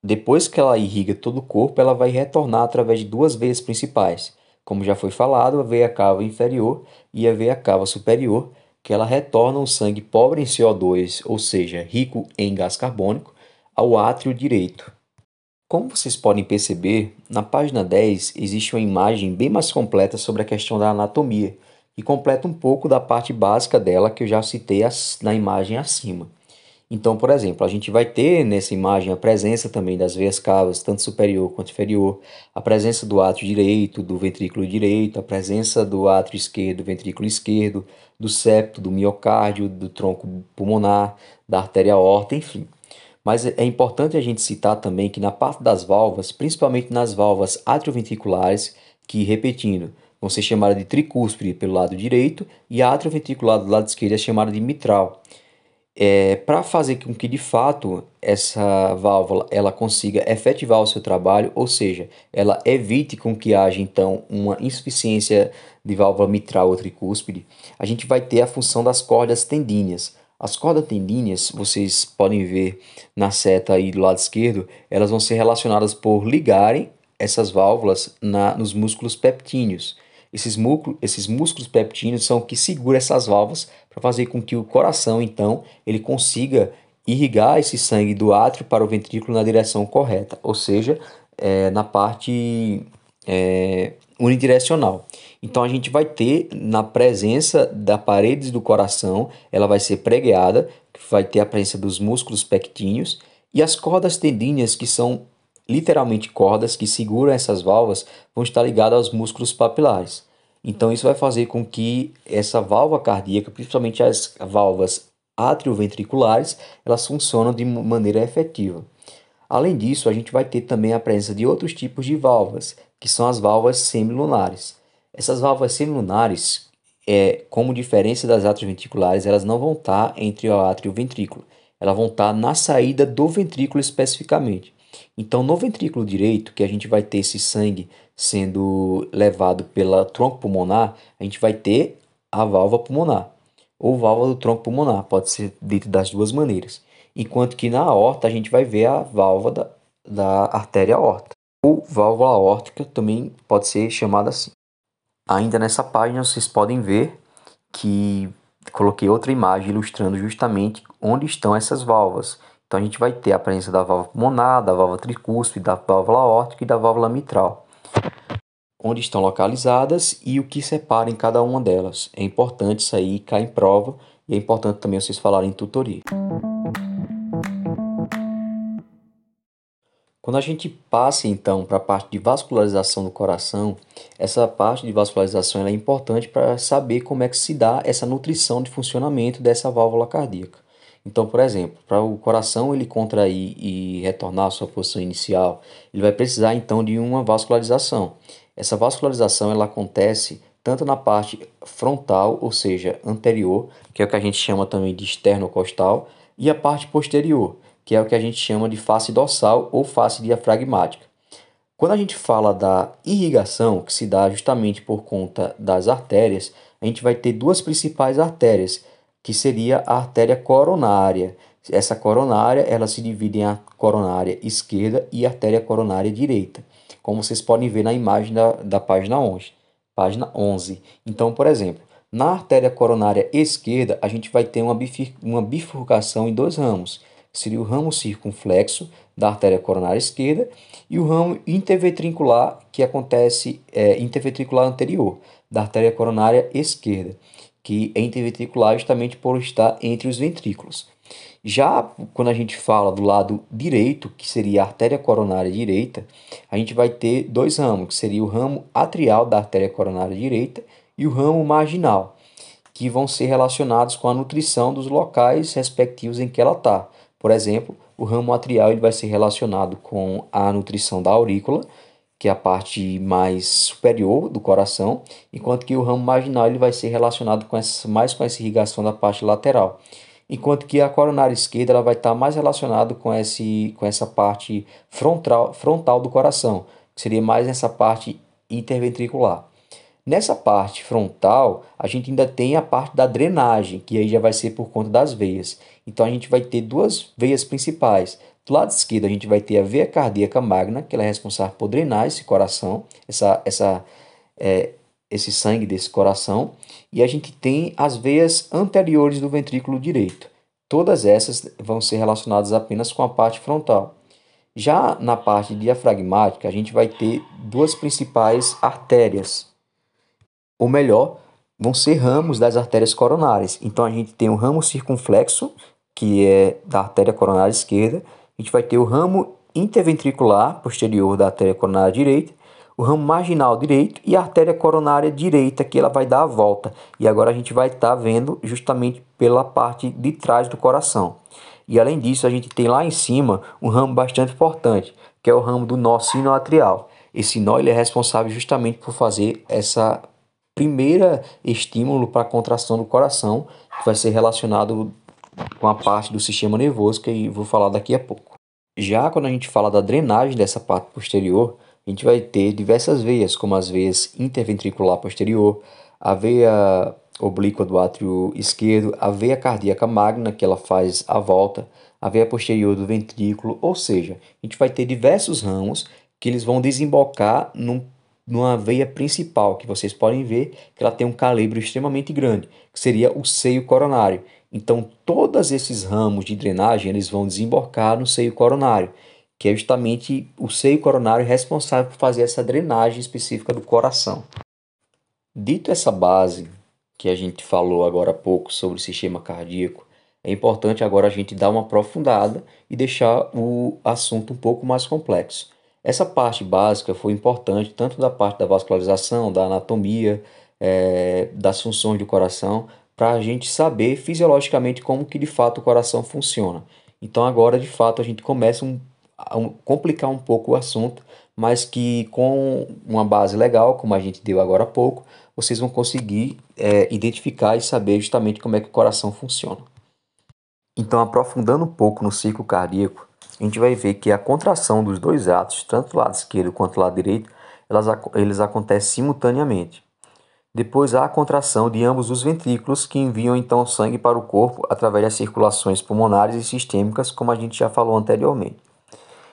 Depois que ela irriga todo o corpo, ela vai retornar através de duas veias principais. Como já foi falado, a veia cava inferior e a veia cava superior, que ela retorna o sangue pobre em CO2, ou seja, rico em gás carbônico, ao átrio direito. Como vocês podem perceber, na página 10 existe uma imagem bem mais completa sobre a questão da anatomia, e completa um pouco da parte básica dela que eu já citei na imagem acima. Então, por exemplo, a gente vai ter nessa imagem a presença também das veias cavas, tanto superior quanto inferior, a presença do átrio direito, do ventrículo direito, a presença do átrio esquerdo, do ventrículo esquerdo, do septo, do miocárdio, do tronco pulmonar, da artéria aorta, enfim. Mas é importante a gente citar também que na parte das válvulas, principalmente nas válvulas atrioventriculares, que, repetindo, vão ser chamadas de tricúspide pelo lado direito e a atrioventricular do lado esquerdo é chamada de mitral. É, Para fazer com que de fato essa válvula ela consiga efetivar o seu trabalho, ou seja, ela evite com que haja então uma insuficiência de válvula mitral ou tricúspide, a gente vai ter a função das cordas tendíneas. As cordas tendíneas, vocês podem ver na seta aí do lado esquerdo, elas vão ser relacionadas por ligarem essas válvulas na, nos músculos peptíneos. Esses, músculos, esses músculos peptíneos são que seguram essas válvulas para fazer com que o coração, então, ele consiga irrigar esse sangue do átrio para o ventrículo na direção correta, ou seja, é, na parte é, unidirecional. Então a gente vai ter na presença da paredes do coração, ela vai ser pregueada, vai ter a presença dos músculos pectíneos e as cordas tendíneas, que são literalmente cordas que seguram essas válvulas, vão estar ligadas aos músculos papilares. Então isso vai fazer com que essa válvula cardíaca, principalmente as válvulas atrioventriculares, elas funcionem de maneira efetiva. Além disso, a gente vai ter também a presença de outros tipos de válvulas, que são as válvulas semilunares. Essas válvulas semilunares, é, como diferença das atrioventriculares, elas não vão estar entre o átrio e o ventrículo. Elas vão estar na saída do ventrículo especificamente. Então, no ventrículo direito, que a gente vai ter esse sangue sendo levado pela tronco pulmonar, a gente vai ter a válvula pulmonar ou válvula do tronco pulmonar, pode ser dito das duas maneiras. Enquanto que na aorta a gente vai ver a válvula da, da artéria aorta ou válvula aórtica também pode ser chamada assim. Ainda nessa página vocês podem ver que coloquei outra imagem ilustrando justamente onde estão essas válvulas. Então a gente vai ter a presença da válvula pulmonar, da válvula tricúspide, da válvula aórtica e da válvula mitral. Onde estão localizadas e o que separa em cada uma delas. É importante isso aí cair em prova e é importante também vocês falarem em tutoria. Quando a gente passa então para a parte de vascularização do coração, essa parte de vascularização é importante para saber como é que se dá essa nutrição de funcionamento dessa válvula cardíaca. Então, por exemplo, para o coração ele contrair e retornar à sua posição inicial, ele vai precisar então de uma vascularização. Essa vascularização ela acontece tanto na parte frontal, ou seja, anterior, que é o que a gente chama também de esternocostal, e a parte posterior, que é o que a gente chama de face dorsal ou face diafragmática. Quando a gente fala da irrigação, que se dá justamente por conta das artérias, a gente vai ter duas principais artérias, que seria a artéria coronária. Essa coronária, ela se divide em a coronária esquerda e artéria coronária direita, como vocês podem ver na imagem da, da página 11. Página 11. Então, por exemplo, na artéria coronária esquerda, a gente vai ter uma, uma bifurcação em dois ramos, seria o ramo circunflexo da artéria coronária esquerda e o ramo interventricular, que acontece é, interventricular anterior, da artéria coronária esquerda, que é interventricular justamente por estar entre os ventrículos. Já quando a gente fala do lado direito, que seria a artéria coronária direita, a gente vai ter dois ramos, que seria o ramo atrial da artéria coronária direita e o ramo marginal, que vão ser relacionados com a nutrição dos locais respectivos em que ela está. Por exemplo, o ramo atrial ele vai ser relacionado com a nutrição da aurícula, que é a parte mais superior do coração, enquanto que o ramo marginal ele vai ser relacionado com essa, mais com essa irrigação da parte lateral. Enquanto que a coronária esquerda ela vai estar mais relacionado com, esse, com essa parte frontal, frontal do coração, que seria mais nessa parte interventricular. Nessa parte frontal, a gente ainda tem a parte da drenagem, que aí já vai ser por conta das veias. Então a gente vai ter duas veias principais, Do lado esquerdo, a gente vai ter a veia cardíaca magna, que ela é responsável por drenar esse coração, essa, essa, é, esse sangue desse coração. E a gente tem as veias anteriores do ventrículo direito. Todas essas vão ser relacionadas apenas com a parte frontal. Já na parte diafragmática, a gente vai ter duas principais artérias. Ou melhor, vão ser ramos das artérias coronárias. Então a gente tem o ramo circunflexo, que é da artéria coronária esquerda, a gente vai ter o ramo interventricular posterior da artéria coronária direita, o ramo marginal direito e a artéria coronária direita, que ela vai dar a volta. E agora a gente vai estar tá vendo justamente pela parte de trás do coração. E além disso, a gente tem lá em cima um ramo bastante importante, que é o ramo do nó sinoatrial. Esse nó ele é responsável justamente por fazer essa primeira estímulo para a contração do coração, que vai ser relacionado com a parte do sistema nervoso que vou falar daqui a pouco. Já quando a gente fala da drenagem dessa parte posterior, a gente vai ter diversas veias, como as veias interventricular posterior, a veia oblíqua do átrio esquerdo, a veia cardíaca magna, que ela faz a volta, a veia posterior do ventrículo, ou seja, a gente vai ter diversos ramos que eles vão desembocar num, numa veia principal, que vocês podem ver que ela tem um calibre extremamente grande, que seria o seio coronário. Então, todos esses ramos de drenagem eles vão desembocar no seio coronário, que é justamente o seio coronário responsável por fazer essa drenagem específica do coração. Dito essa base que a gente falou agora há pouco sobre o sistema cardíaco, é importante agora a gente dar uma aprofundada e deixar o assunto um pouco mais complexo. Essa parte básica foi importante tanto da parte da vascularização, da anatomia, é, das funções do coração, para a gente saber fisiologicamente como que de fato o coração funciona. Então agora de fato a gente começa um, a um, complicar um pouco o assunto, mas que com uma base legal, como a gente deu agora há pouco, vocês vão conseguir é, identificar e saber justamente como é que o coração funciona. Então, aprofundando um pouco no ciclo cardíaco, a gente vai ver que a contração dos dois atos, tanto do lado esquerdo quanto do lado direito, elas, eles acontecem simultaneamente. Depois há a contração de ambos os ventrículos, que enviam então sangue para o corpo através das circulações pulmonares e sistêmicas, como a gente já falou anteriormente.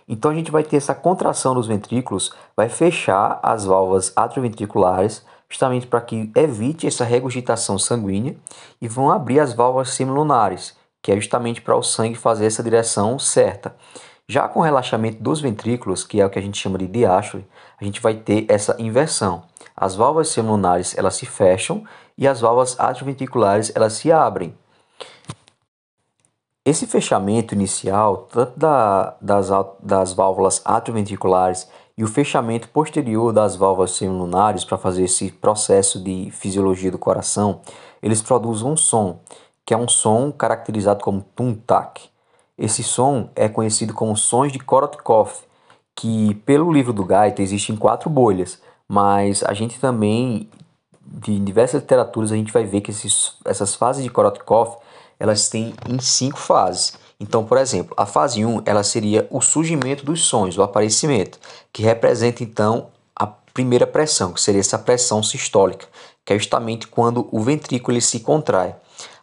Então a gente vai ter essa contração dos ventrículos, vai fechar as válvulas atrioventriculares, justamente para que evite essa regurgitação sanguínea, e vão abrir as válvulas semilunares, que é justamente para o sangue fazer essa direção certa. Já com o relaxamento dos ventrículos, que é o que a gente chama de diástole, a gente vai ter essa inversão as válvulas semilunares elas se fecham e as válvulas atrioventriculares elas se abrem. Esse fechamento inicial, tanto da, das, das válvulas atrioventriculares e o fechamento posterior das válvulas semilunares para fazer esse processo de fisiologia do coração, eles produzem um som, que é um som caracterizado como tum-tac. Esse som é conhecido como sons de Korotkov, que pelo livro do Gaita existem quatro bolhas, mas a gente também, de diversas literaturas, a gente vai ver que esses, essas fases de Korotkov, elas têm em cinco fases. Então, por exemplo, a fase 1, ela seria o surgimento dos sons, o aparecimento, que representa então a primeira pressão, que seria essa pressão sistólica, que é justamente quando o ventrículo se contrai.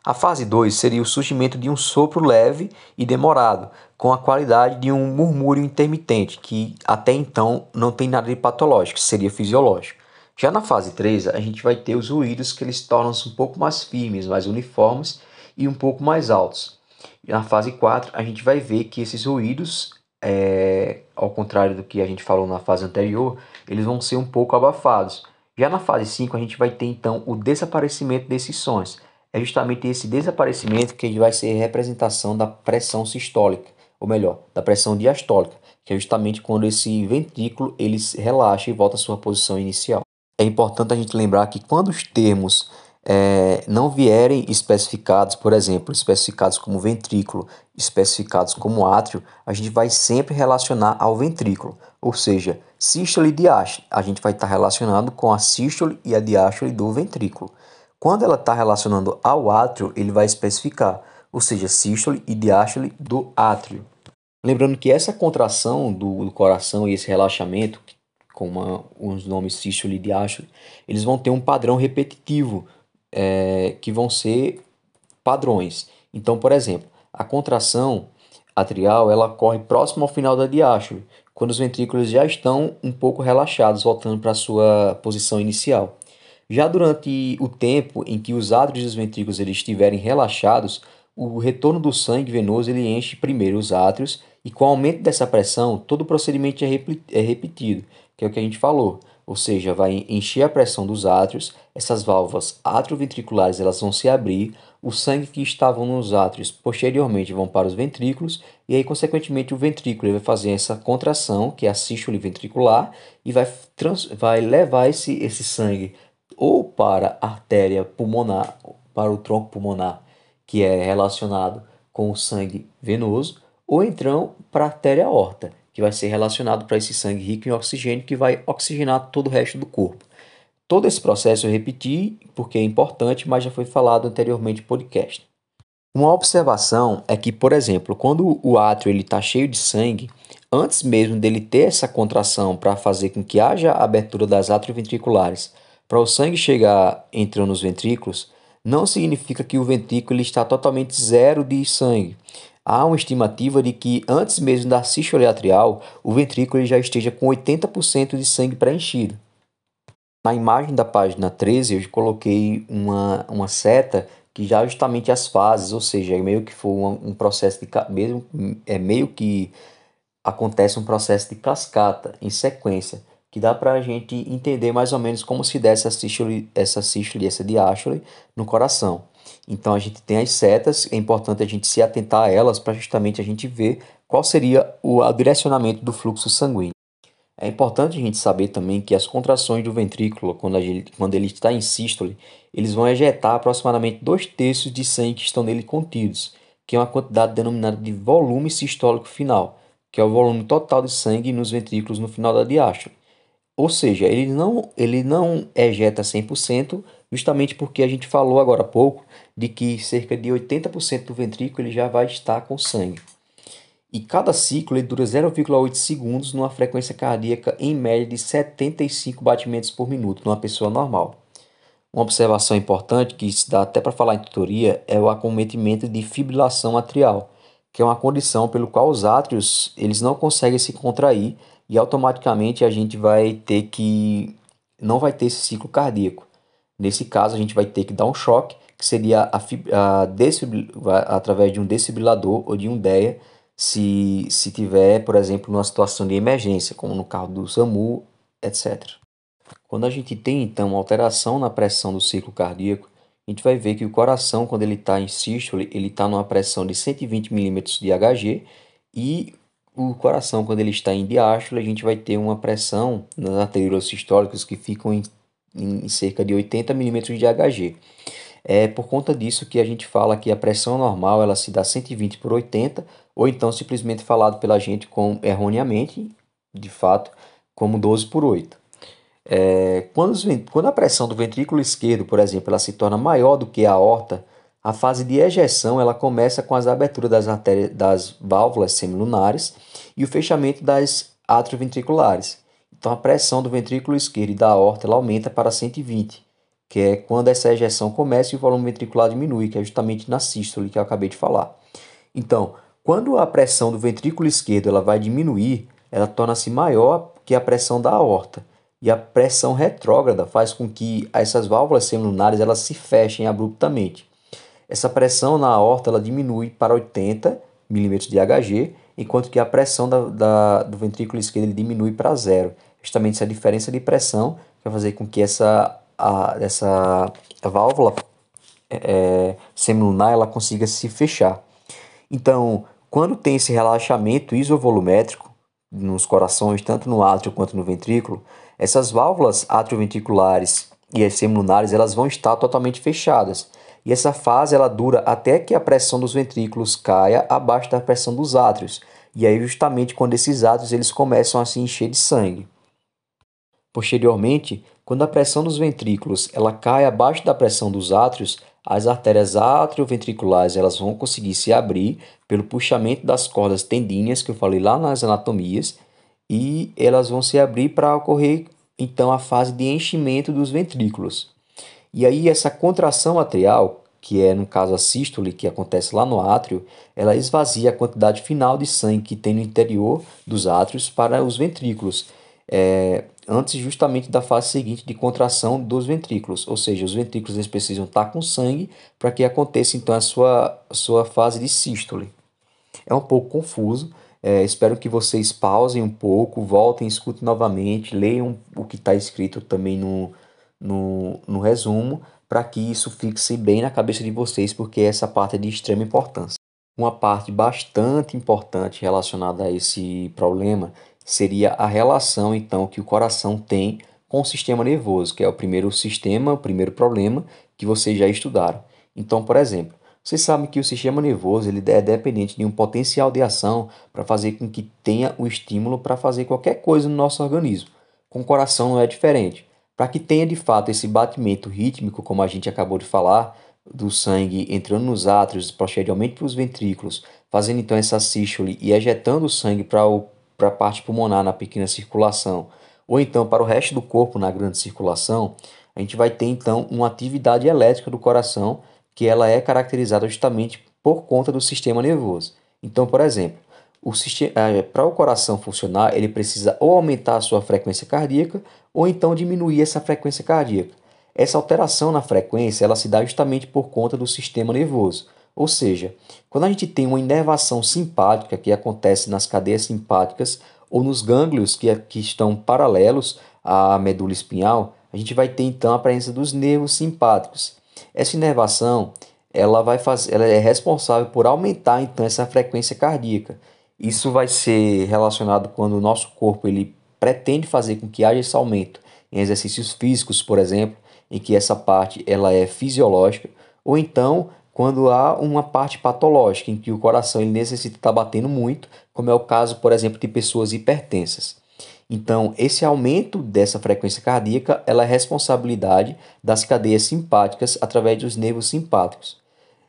A fase 2 seria o surgimento de um sopro leve e demorado, com a qualidade de um murmúrio intermitente, que até então não tem nada de patológico, seria fisiológico. Já na fase 3, a gente vai ter os ruídos que eles tornam-se um pouco mais firmes, mais uniformes e um pouco mais altos. E na fase 4, a gente vai ver que esses ruídos, é, ao contrário do que a gente falou na fase anterior, eles vão ser um pouco abafados. Já na fase 5, a gente vai ter então o desaparecimento desses sons é justamente esse desaparecimento que vai ser representação da pressão sistólica, ou melhor, da pressão diastólica, que é justamente quando esse ventrículo ele relaxa e volta à sua posição inicial. É importante a gente lembrar que quando os termos é, não vierem especificados, por exemplo, especificados como ventrículo, especificados como átrio, a gente vai sempre relacionar ao ventrículo, ou seja, sístole e diástole. A gente vai estar relacionando com a sístole e a diástole do ventrículo. Quando ela está relacionando ao átrio, ele vai especificar, ou seja, sístole e diástole do átrio. Lembrando que essa contração do, do coração e esse relaxamento, com uma, os nomes sístole e diástole, eles vão ter um padrão repetitivo, é, que vão ser padrões. Então, por exemplo, a contração atrial ela ocorre próximo ao final da diástole, quando os ventrículos já estão um pouco relaxados, voltando para a sua posição inicial. Já durante o tempo em que os átrios dos ventrículos eles estiverem relaxados, o retorno do sangue venoso ele enche primeiro os átrios e com o aumento dessa pressão, todo o procedimento é, é repetido, que é o que a gente falou. Ou seja, vai encher a pressão dos átrios, essas válvulas atrioventriculares elas vão se abrir, o sangue que estavam nos átrios posteriormente vão para os ventrículos e aí consequentemente o ventrículo vai fazer essa contração, que é a sístole ventricular, e vai, trans, vai levar esse, esse sangue ou para a artéria pulmonar, para o tronco pulmonar, que é relacionado com o sangue venoso, ou então para a artéria aorta, que vai ser relacionado para esse sangue rico em oxigênio que vai oxigenar todo o resto do corpo. Todo esse processo eu repeti porque é importante, mas já foi falado anteriormente no podcast. Uma observação é que, por exemplo, quando o átrio está cheio de sangue, antes mesmo dele ter essa contração para fazer com que haja abertura das atrioventriculares, para o sangue chegar entrando nos ventrículos, não significa que o ventrículo está totalmente zero de sangue. Há uma estimativa de que antes mesmo da sístole atrial, o ventrículo já esteja com 80% de sangue preenchido. Na imagem da página 13, eu coloquei uma, uma seta que já justamente as fases, ou seja, é meio que foi um, um processo de mesmo é meio que acontece um processo de cascata em sequência, que dá para a gente entender mais ou menos como se desse essa sístole, essa sístole, essa diástole no coração. Então a gente tem as setas, é importante a gente se atentar a elas para justamente a gente ver qual seria o direcionamento do fluxo sanguíneo. É importante a gente saber também que as contrações do ventrículo, quando, gente, quando ele está em sístole, eles vão ejetar aproximadamente dois terços de sangue que estão nele contidos, que é uma quantidade denominada de volume sistólico final, que é o volume total de sangue nos ventrículos no final da diástole. Ou seja, ele não, ele não ejeta 100%, justamente porque a gente falou agora há pouco de que cerca de 80% do ventrículo ele já vai estar com sangue e cada ciclo ele dura 0,8 segundos numa frequência cardíaca em média de 75 batimentos por minuto numa pessoa normal. Uma observação importante que se dá até para falar em tutoria é o acometimento de fibrilação atrial, que é uma condição pelo qual os átrios eles não conseguem se contrair e automaticamente a gente vai ter que não vai ter esse ciclo cardíaco. Nesse caso a gente vai ter que dar um choque, que seria a, a através de um desfibrilador ou de um DEA se, se tiver, por exemplo, numa situação de emergência, como no carro do SAMU, etc. Quando a gente tem, então, alteração na pressão do ciclo cardíaco, a gente vai ver que o coração, quando ele está em sístole, ele está numa pressão de 120 mm de Hg e o coração, quando ele está em diástole, a gente vai ter uma pressão nas arteriolas sistólicas que ficam em, em cerca de 80 mm de Hg. É por conta disso que a gente fala que a pressão normal ela se dá 120 por 80, ou então simplesmente falado pela gente com, erroneamente, de fato, como 12 por 8. É, quando, quando a pressão do ventrículo esquerdo, por exemplo, ela se torna maior do que a aorta, a fase de ejeção ela começa com as aberturas das, artérias, das válvulas semilunares e o fechamento das atrioventriculares. Então a pressão do ventrículo esquerdo e da aorta ela aumenta para 120 que é quando essa ejeção começa e o volume ventricular diminui, que é justamente na sístole que eu acabei de falar. Então, quando a pressão do ventrículo esquerdo ela vai diminuir, ela torna-se maior que a pressão da aorta. E a pressão retrógrada faz com que essas válvulas semilunares elas se fechem abruptamente. Essa pressão na aorta ela diminui para 80 mm de Hg, enquanto que a pressão da, da, do ventrículo esquerdo diminui para zero. Justamente essa diferença de pressão vai fazer com que essa a, essa válvula é, é, semilunar ela consiga se fechar. Então, quando tem esse relaxamento isovolumétrico nos corações, tanto no átrio quanto no ventrículo, essas válvulas atrioventriculares e as semilunares elas vão estar totalmente fechadas. E essa fase ela dura até que a pressão dos ventrículos caia abaixo da pressão dos átrios. E aí justamente quando esses átrios eles começam a se encher de sangue. Posteriormente, quando a pressão dos ventrículos ela cai abaixo da pressão dos átrios, as artérias atrioventriculares elas vão conseguir se abrir pelo puxamento das cordas tendíneas que eu falei lá nas anatomias e elas vão se abrir para ocorrer então a fase de enchimento dos ventrículos. E aí essa contração atrial que é no caso a sístole, que acontece lá no átrio, ela esvazia a quantidade final de sangue que tem no interior dos átrios para os ventrículos, é, antes justamente da fase seguinte de contração dos ventrículos, ou seja, os ventrículos eles precisam estar com sangue para que aconteça então a sua, sua fase de sístole. É um pouco confuso, é, espero que vocês pausem um pouco, voltem, escutem novamente, leiam o que está escrito também no, no, no resumo, para que isso fixe bem na cabeça de vocês, porque essa parte é de extrema importância. Uma parte bastante importante relacionada a esse problema seria a relação então que o coração tem com o sistema nervoso, que é o primeiro sistema, o primeiro problema que vocês já estudaram. Então, por exemplo, vocês sabem que o sistema nervoso ele é dependente de um potencial de ação para fazer com que tenha o estímulo para fazer qualquer coisa no nosso organismo. Com o coração não é diferente. Para que tenha de fato esse batimento rítmico, como a gente acabou de falar, do sangue entrando nos átrios, posteriormente para os ventrículos, fazendo então essa sístole e ejetando o sangue para a parte pulmonar na pequena circulação, ou então para o resto do corpo na grande circulação, a gente vai ter então uma atividade elétrica do coração que ela é caracterizada justamente por conta do sistema nervoso. Então, por exemplo, é, para o coração funcionar, ele precisa ou aumentar a sua frequência cardíaca ou então diminuir essa frequência cardíaca. Essa alteração na frequência ela se dá justamente por conta do sistema nervoso. Ou seja, quando a gente tem uma inervação simpática que acontece nas cadeias simpáticas ou nos gânglios que, que estão paralelos à medula espinhal, a gente vai ter então a presença dos nervos simpáticos. Essa inervação ela vai fazer, ela é responsável por aumentar então essa frequência cardíaca. Isso vai ser relacionado quando o nosso corpo ele pretende fazer com que haja esse aumento em exercícios físicos, por exemplo, em que essa parte ela é fisiológica, ou então quando há uma parte patológica em que o coração ele necessita estar batendo muito, como é o caso, por exemplo, de pessoas hipertensas. Então, esse aumento dessa frequência cardíaca ela é responsabilidade das cadeias simpáticas através dos nervos simpáticos.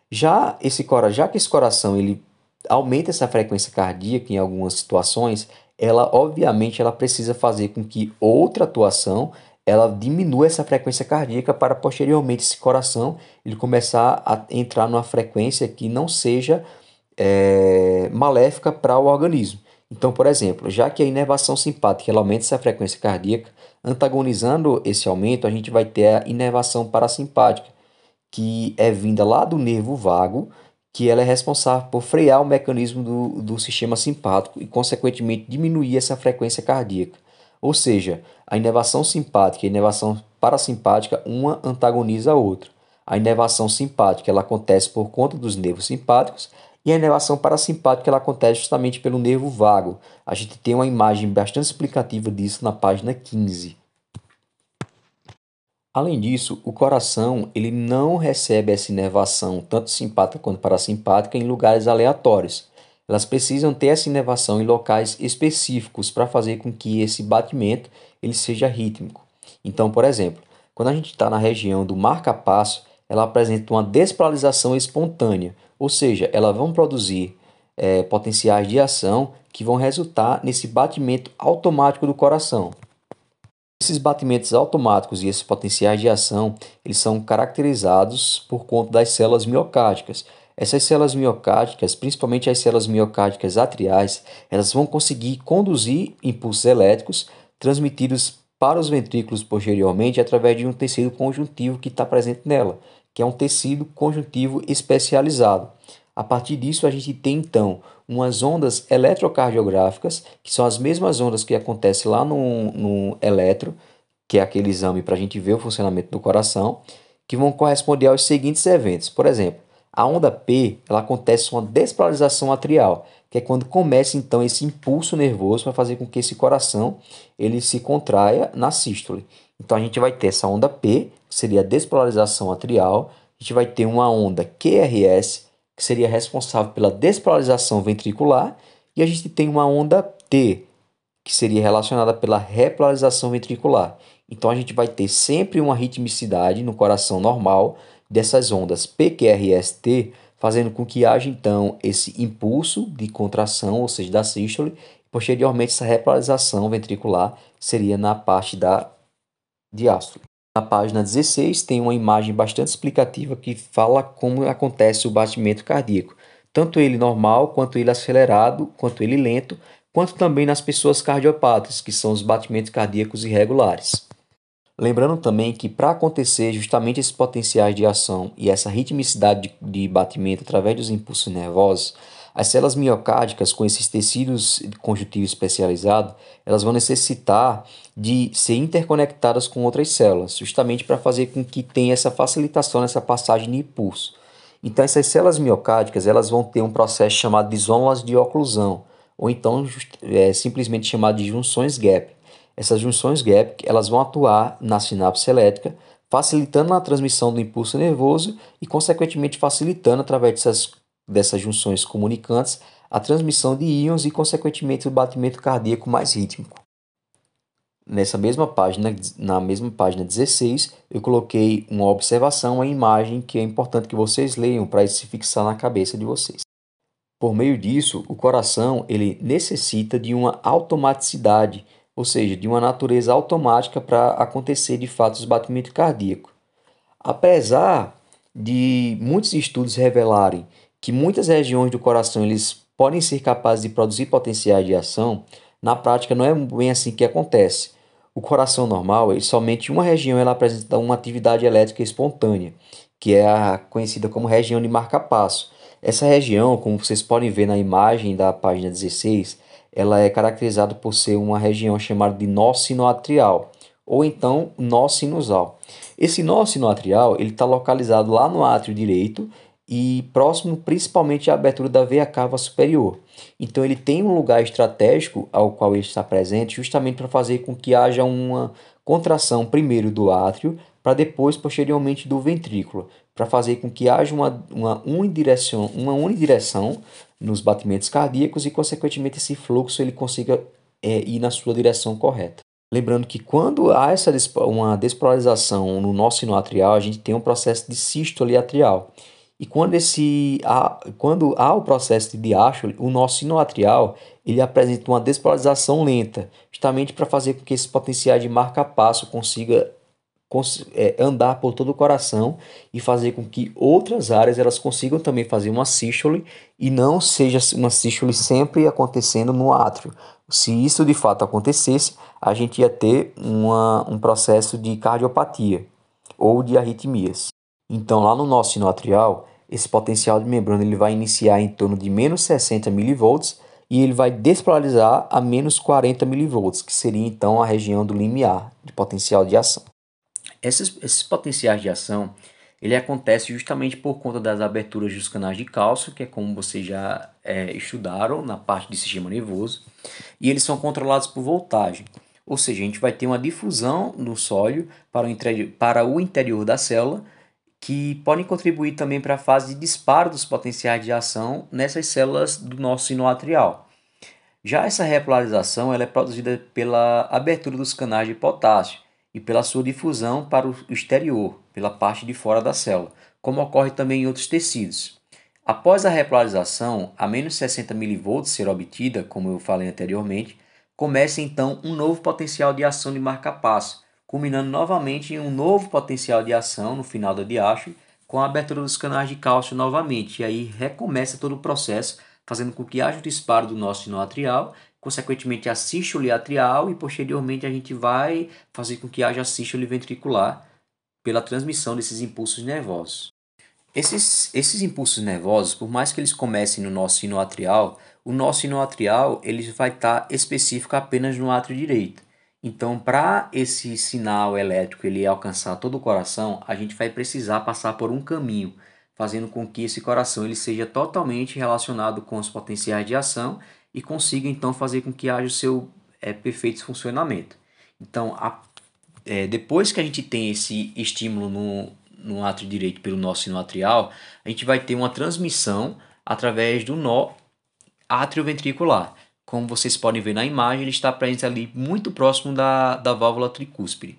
Já esse já que esse coração ele aumenta essa frequência cardíaca em algumas situações, ela obviamente ela precisa fazer com que outra atuação ela diminua essa frequência cardíaca para posteriormente esse coração ele começar a entrar numa frequência que não seja é, maléfica para o organismo. Então, por exemplo, já que a inervação simpática ela aumenta essa frequência cardíaca, antagonizando esse aumento, a gente vai ter a inervação parasimpática, que é vinda lá do nervo vago, que ela é responsável por frear o mecanismo do, do sistema simpático e, consequentemente, diminuir essa frequência cardíaca. Ou seja, a inervação simpática e a inervação parasimpática, uma antagoniza a outra. A inervação simpática ela acontece por conta dos nervos simpáticos e a inervação parasimpática ela acontece justamente pelo nervo vago. A gente tem uma imagem bastante explicativa disso na página 15. Além disso, o coração ele não recebe essa inervação, tanto simpática quanto parasimpática, em lugares aleatórios. Elas precisam ter essa inervação em locais específicos para fazer com que esse batimento ele seja rítmico. Então, por exemplo, quando a gente está na região do marca-passo, ela apresenta uma despolarização espontânea, ou seja, elas vão produzir é, potenciais de ação que vão resultar nesse batimento automático do coração. Esses batimentos automáticos e esses potenciais de ação, eles são caracterizados por conta das células miocárdicas. Essas células miocárdicas, principalmente as células miocárdicas atriais, elas vão conseguir conduzir impulsos elétricos transmitidos para os ventrículos posteriormente através de um tecido conjuntivo que está presente nela que é um tecido conjuntivo especializado. A partir disso, a gente tem então umas ondas eletrocardiográficas, que são as mesmas ondas que acontecem lá no, no eletro, que é aquele exame para a gente ver o funcionamento do coração, que vão corresponder aos seguintes eventos. Por exemplo, a onda P ela acontece uma despolarização atrial, que é quando começa então esse impulso nervoso para fazer com que esse coração ele se contraia na sístole. Então a gente vai ter essa onda P, que seria a despolarização atrial, a gente vai ter uma onda QRS, que seria responsável pela despolarização ventricular, e a gente tem uma onda T, que seria relacionada pela repolarização ventricular. Então a gente vai ter sempre uma ritmicidade no coração normal dessas ondas PQRS-T, fazendo com que haja então esse impulso de contração, ou seja, da sístole, e posteriormente essa repolarização ventricular seria na parte da diástole. Na página 16 tem uma imagem bastante explicativa que fala como acontece o batimento cardíaco, tanto ele normal, quanto ele acelerado, quanto ele lento, quanto também nas pessoas cardiopatas, que são os batimentos cardíacos irregulares. Lembrando também que para acontecer justamente esses potenciais de ação e essa ritmicidade de batimento através dos impulsos nervosos, as células miocárdicas com esses tecidos conjuntivos especializados, elas vão necessitar de ser interconectadas com outras células, justamente para fazer com que tenha essa facilitação nessa passagem de impulso. Então essas células miocárdicas, elas vão ter um processo chamado de zonas de oclusão, ou então é, simplesmente chamado de junções gap. Essas junções gap, elas vão atuar na sinapse elétrica, facilitando a transmissão do impulso nervoso e consequentemente facilitando através dessas dessas junções comunicantes a transmissão de íons e, consequentemente, o batimento cardíaco mais rítmico. Nessa mesma página, na mesma página 16, eu coloquei uma observação, uma imagem que é importante que vocês leiam para se fixar na cabeça de vocês. Por meio disso, o coração ele necessita de uma automaticidade, ou seja, de uma natureza automática para acontecer de fato os batimentos cardíacos. Apesar de muitos estudos revelarem que muitas regiões do coração eles podem ser capazes de produzir potenciais de ação, na prática não é bem assim que acontece. O coração normal, ele, somente uma região ela apresenta uma atividade elétrica espontânea, que é a conhecida como região de marca-passo. Essa região, como vocês podem ver na imagem da página 16, ela é caracterizada por ser uma região chamada de nó sinoatrial, ou então nó sinusal. Esse nó sinoatrial ele está localizado lá no átrio direito e próximo principalmente à abertura da veia cava superior. Então ele tem um lugar estratégico ao qual ele está presente justamente para fazer com que haja uma contração primeiro do átrio para depois posteriormente do ventrículo, para fazer com que haja uma, uma, unidireção, uma unidireção nos batimentos cardíacos e consequentemente esse fluxo ele consiga é, ir na sua direção correta. Lembrando que quando há essa uma despolarização no nosso sino atrial, a gente tem um processo de sístole atrial. E quando, esse, há, quando há o processo de diástole, o nosso sino atrial ele apresenta uma despolarização lenta, justamente para fazer com que esse potencial de marca-passo consiga cons andar por todo o coração e fazer com que outras áreas elas consigam também fazer uma sístole e não seja uma sístole sempre acontecendo no átrio. Se isso de fato acontecesse, a gente ia ter uma, um processo de cardiopatia ou de arritmias. Então, lá no nosso sino atrial, esse potencial de membrana ele vai iniciar em torno de menos 60 mV e ele vai despolarizar a menos 40 mV, que seria então a região do limiar de potencial de ação. Esses, esses potenciais de ação ele acontece justamente por conta das aberturas dos canais de cálcio, que é como vocês já é, estudaram na parte do sistema nervoso, e eles são controlados por voltagem. Ou seja, a gente vai ter uma difusão no sólido para o, para o interior da célula que podem contribuir também para a fase de disparo dos potenciais de ação nessas células do nosso sino atrial. Já essa repolarização ela é produzida pela abertura dos canais de potássio e pela sua difusão para o exterior, pela parte de fora da célula, como ocorre também em outros tecidos. Após a repolarização, a menos 60 mV ser obtida, como eu falei anteriormente, começa então um novo potencial de ação de marca-passo, culminando novamente em um novo potencial de ação no final da diástole, com a abertura dos canais de cálcio novamente. E aí recomeça todo o processo, fazendo com que haja o disparo do nosso sino atrial, consequentemente a sístole atrial e posteriormente a gente vai fazer com que haja sístole ventricular pela transmissão desses impulsos nervosos. Esses, esses impulsos nervosos, por mais que eles comecem no nosso sino atrial, o nosso sino atrial ele vai estar específico apenas no átrio direito. Então, para esse sinal elétrico ele alcançar todo o coração, a gente vai precisar passar por um caminho, fazendo com que esse coração ele seja totalmente relacionado com os potenciais de ação e consiga então fazer com que haja o seu é, perfeito funcionamento. Então, a, é, depois que a gente tem esse estímulo no, no átrio direito pelo nosso sino atrial, a gente vai ter uma transmissão através do nó atrioventricular. Como vocês podem ver na imagem, ele está presente ali muito próximo da, da válvula tricúspide.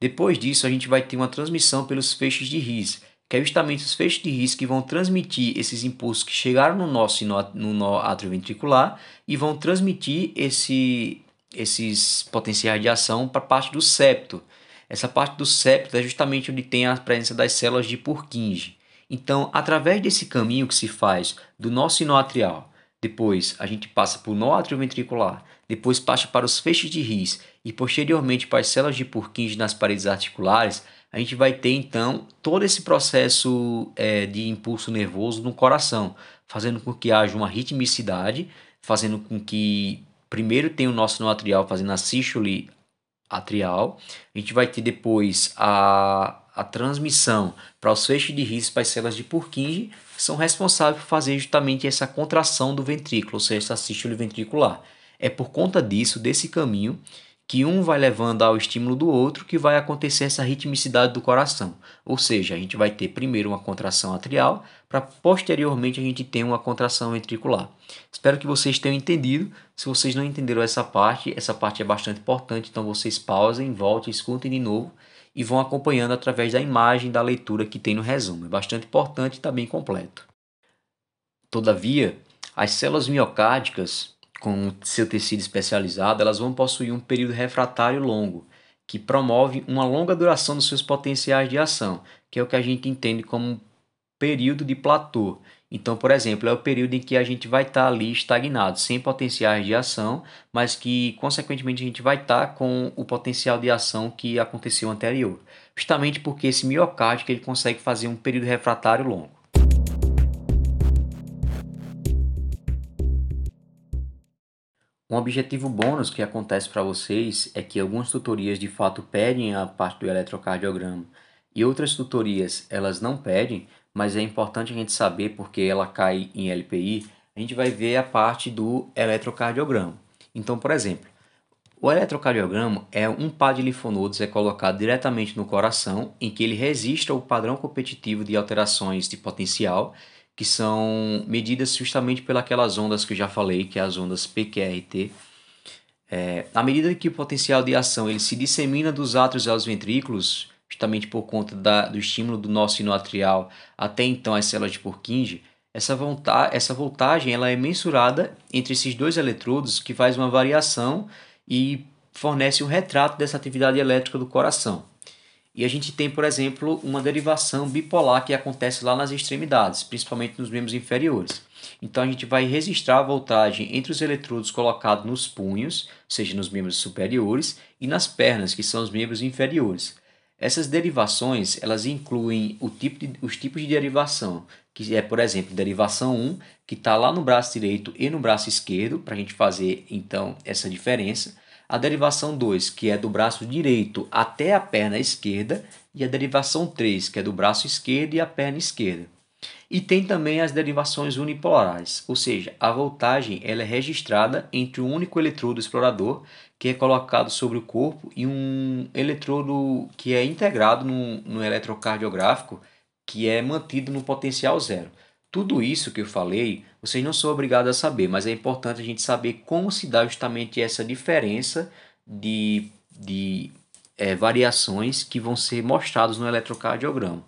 Depois disso, a gente vai ter uma transmissão pelos feixes de His, que é justamente os feixes de His que vão transmitir esses impulsos que chegaram no nosso no nó atrioventricular e vão transmitir esse, esses potenciais de ação para parte do septo. Essa parte do septo é justamente onde tem a presença das células de Purkinje. Então, através desse caminho que se faz do nosso sino atrial, depois a gente passa por nó ventricular, depois passa para os feixes de His e posteriormente para as células de Purkinje nas paredes articulares, a gente vai ter então todo esse processo é, de impulso nervoso no coração, fazendo com que haja uma ritmicidade, fazendo com que primeiro tenha o nosso nó atrial fazendo a sístole atrial, a gente vai ter depois a, a transmissão para os feixes de His para as células de Purkinje, que são responsáveis por fazer justamente essa contração do ventrículo, ou seja, essa sístole ventricular. É por conta disso, desse caminho, que um vai levando ao estímulo do outro que vai acontecer essa ritmicidade do coração. Ou seja, a gente vai ter primeiro uma contração atrial, para posteriormente a gente ter uma contração ventricular. Espero que vocês tenham entendido. Se vocês não entenderam essa parte, essa parte é bastante importante, então vocês pausem, voltem, escutem de novo e vão acompanhando através da imagem da leitura que tem no resumo. É bastante importante e está bem completo. Todavia, as células miocárdicas com seu tecido especializado, elas vão possuir um período refratário longo, que promove uma longa duração dos seus potenciais de ação, que é o que a gente entende como período de platô. Então, por exemplo, é o período em que a gente vai estar tá ali estagnado, sem potenciais de ação, mas que, consequentemente, a gente vai estar tá com o potencial de ação que aconteceu anterior. Justamente porque esse miocárdio ele consegue fazer um período refratário longo. Um objetivo bônus que acontece para vocês é que algumas tutorias de fato pedem a parte do eletrocardiograma e outras tutorias elas não pedem, mas é importante a gente saber porque ela cai em LPI, a gente vai ver a parte do eletrocardiograma. Então, por exemplo, o eletrocardiograma é um par de linfonodos é colocado diretamente no coração, em que ele registra o padrão competitivo de alterações de potencial que são medidas justamente pelas ondas que eu já falei, que é as ondas PQRT. É, à medida que o potencial de ação ele se dissemina dos átrios aos ventrículos, justamente por conta da, do estímulo do nosso sino atrial até então as células de Purkinje, essa, essa voltagem ela é mensurada entre esses dois eletrodos, que faz uma variação e fornece um retrato dessa atividade elétrica do coração. E a gente tem, por exemplo, uma derivação bipolar que acontece lá nas extremidades, principalmente nos membros inferiores. Então a gente vai registrar a voltagem entre os eletrodos colocados nos punhos, seja nos membros superiores, e nas pernas, que são os membros inferiores. Essas derivações elas incluem tipo de, os tipos de derivação, que é, por exemplo, derivação 1, que está lá no braço direito e no braço esquerdo, para a gente fazer então essa diferença a derivação 2, que é do braço direito até a perna esquerda, e a derivação 3, que é do braço esquerdo e a perna esquerda. E tem também as derivações unipolares, ou seja, a voltagem ela é registrada entre um único eletrodo explorador que é colocado sobre o corpo e um eletrodo que é integrado no, no eletrocardiográfico que é mantido no potencial zero. Tudo isso que eu falei, vocês não são obrigados a saber, mas é importante a gente saber como se dá justamente essa diferença de, de é, variações que vão ser mostradas no eletrocardiograma.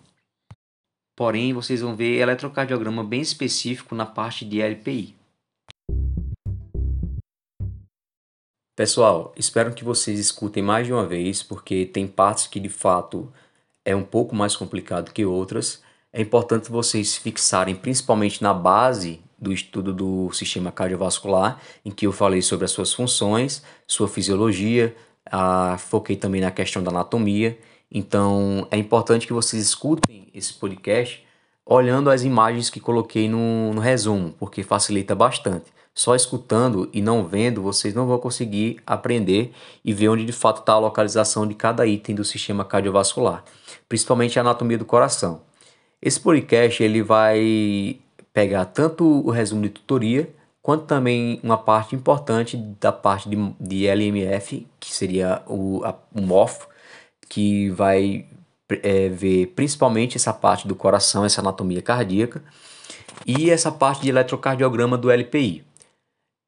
Porém, vocês vão ver eletrocardiograma bem específico na parte de LPI. Pessoal, espero que vocês escutem mais de uma vez, porque tem partes que de fato é um pouco mais complicado que outras é importante vocês fixarem principalmente na base do estudo do sistema cardiovascular, em que eu falei sobre as suas funções, sua fisiologia, ah, foquei também na questão da anatomia. Então é importante que vocês escutem esse podcast olhando as imagens que coloquei no, no resumo, porque facilita bastante. Só escutando e não vendo, vocês não vão conseguir aprender e ver onde de fato está a localização de cada item do sistema cardiovascular, principalmente a anatomia do coração. Esse podcast ele vai pegar tanto o resumo de tutoria quanto também uma parte importante da parte de, de LMF, que seria o, a, o MOF, que vai é, ver principalmente essa parte do coração, essa anatomia cardíaca, e essa parte de eletrocardiograma do LPI.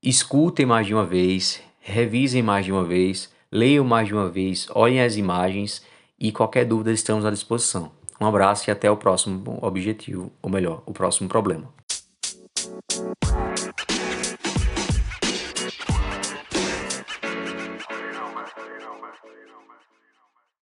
Escutem mais de uma vez, revisem mais de uma vez, leiam mais de uma vez, olhem as imagens e qualquer dúvida estamos à disposição. Um abraço e até o próximo objetivo, ou melhor, o próximo problema.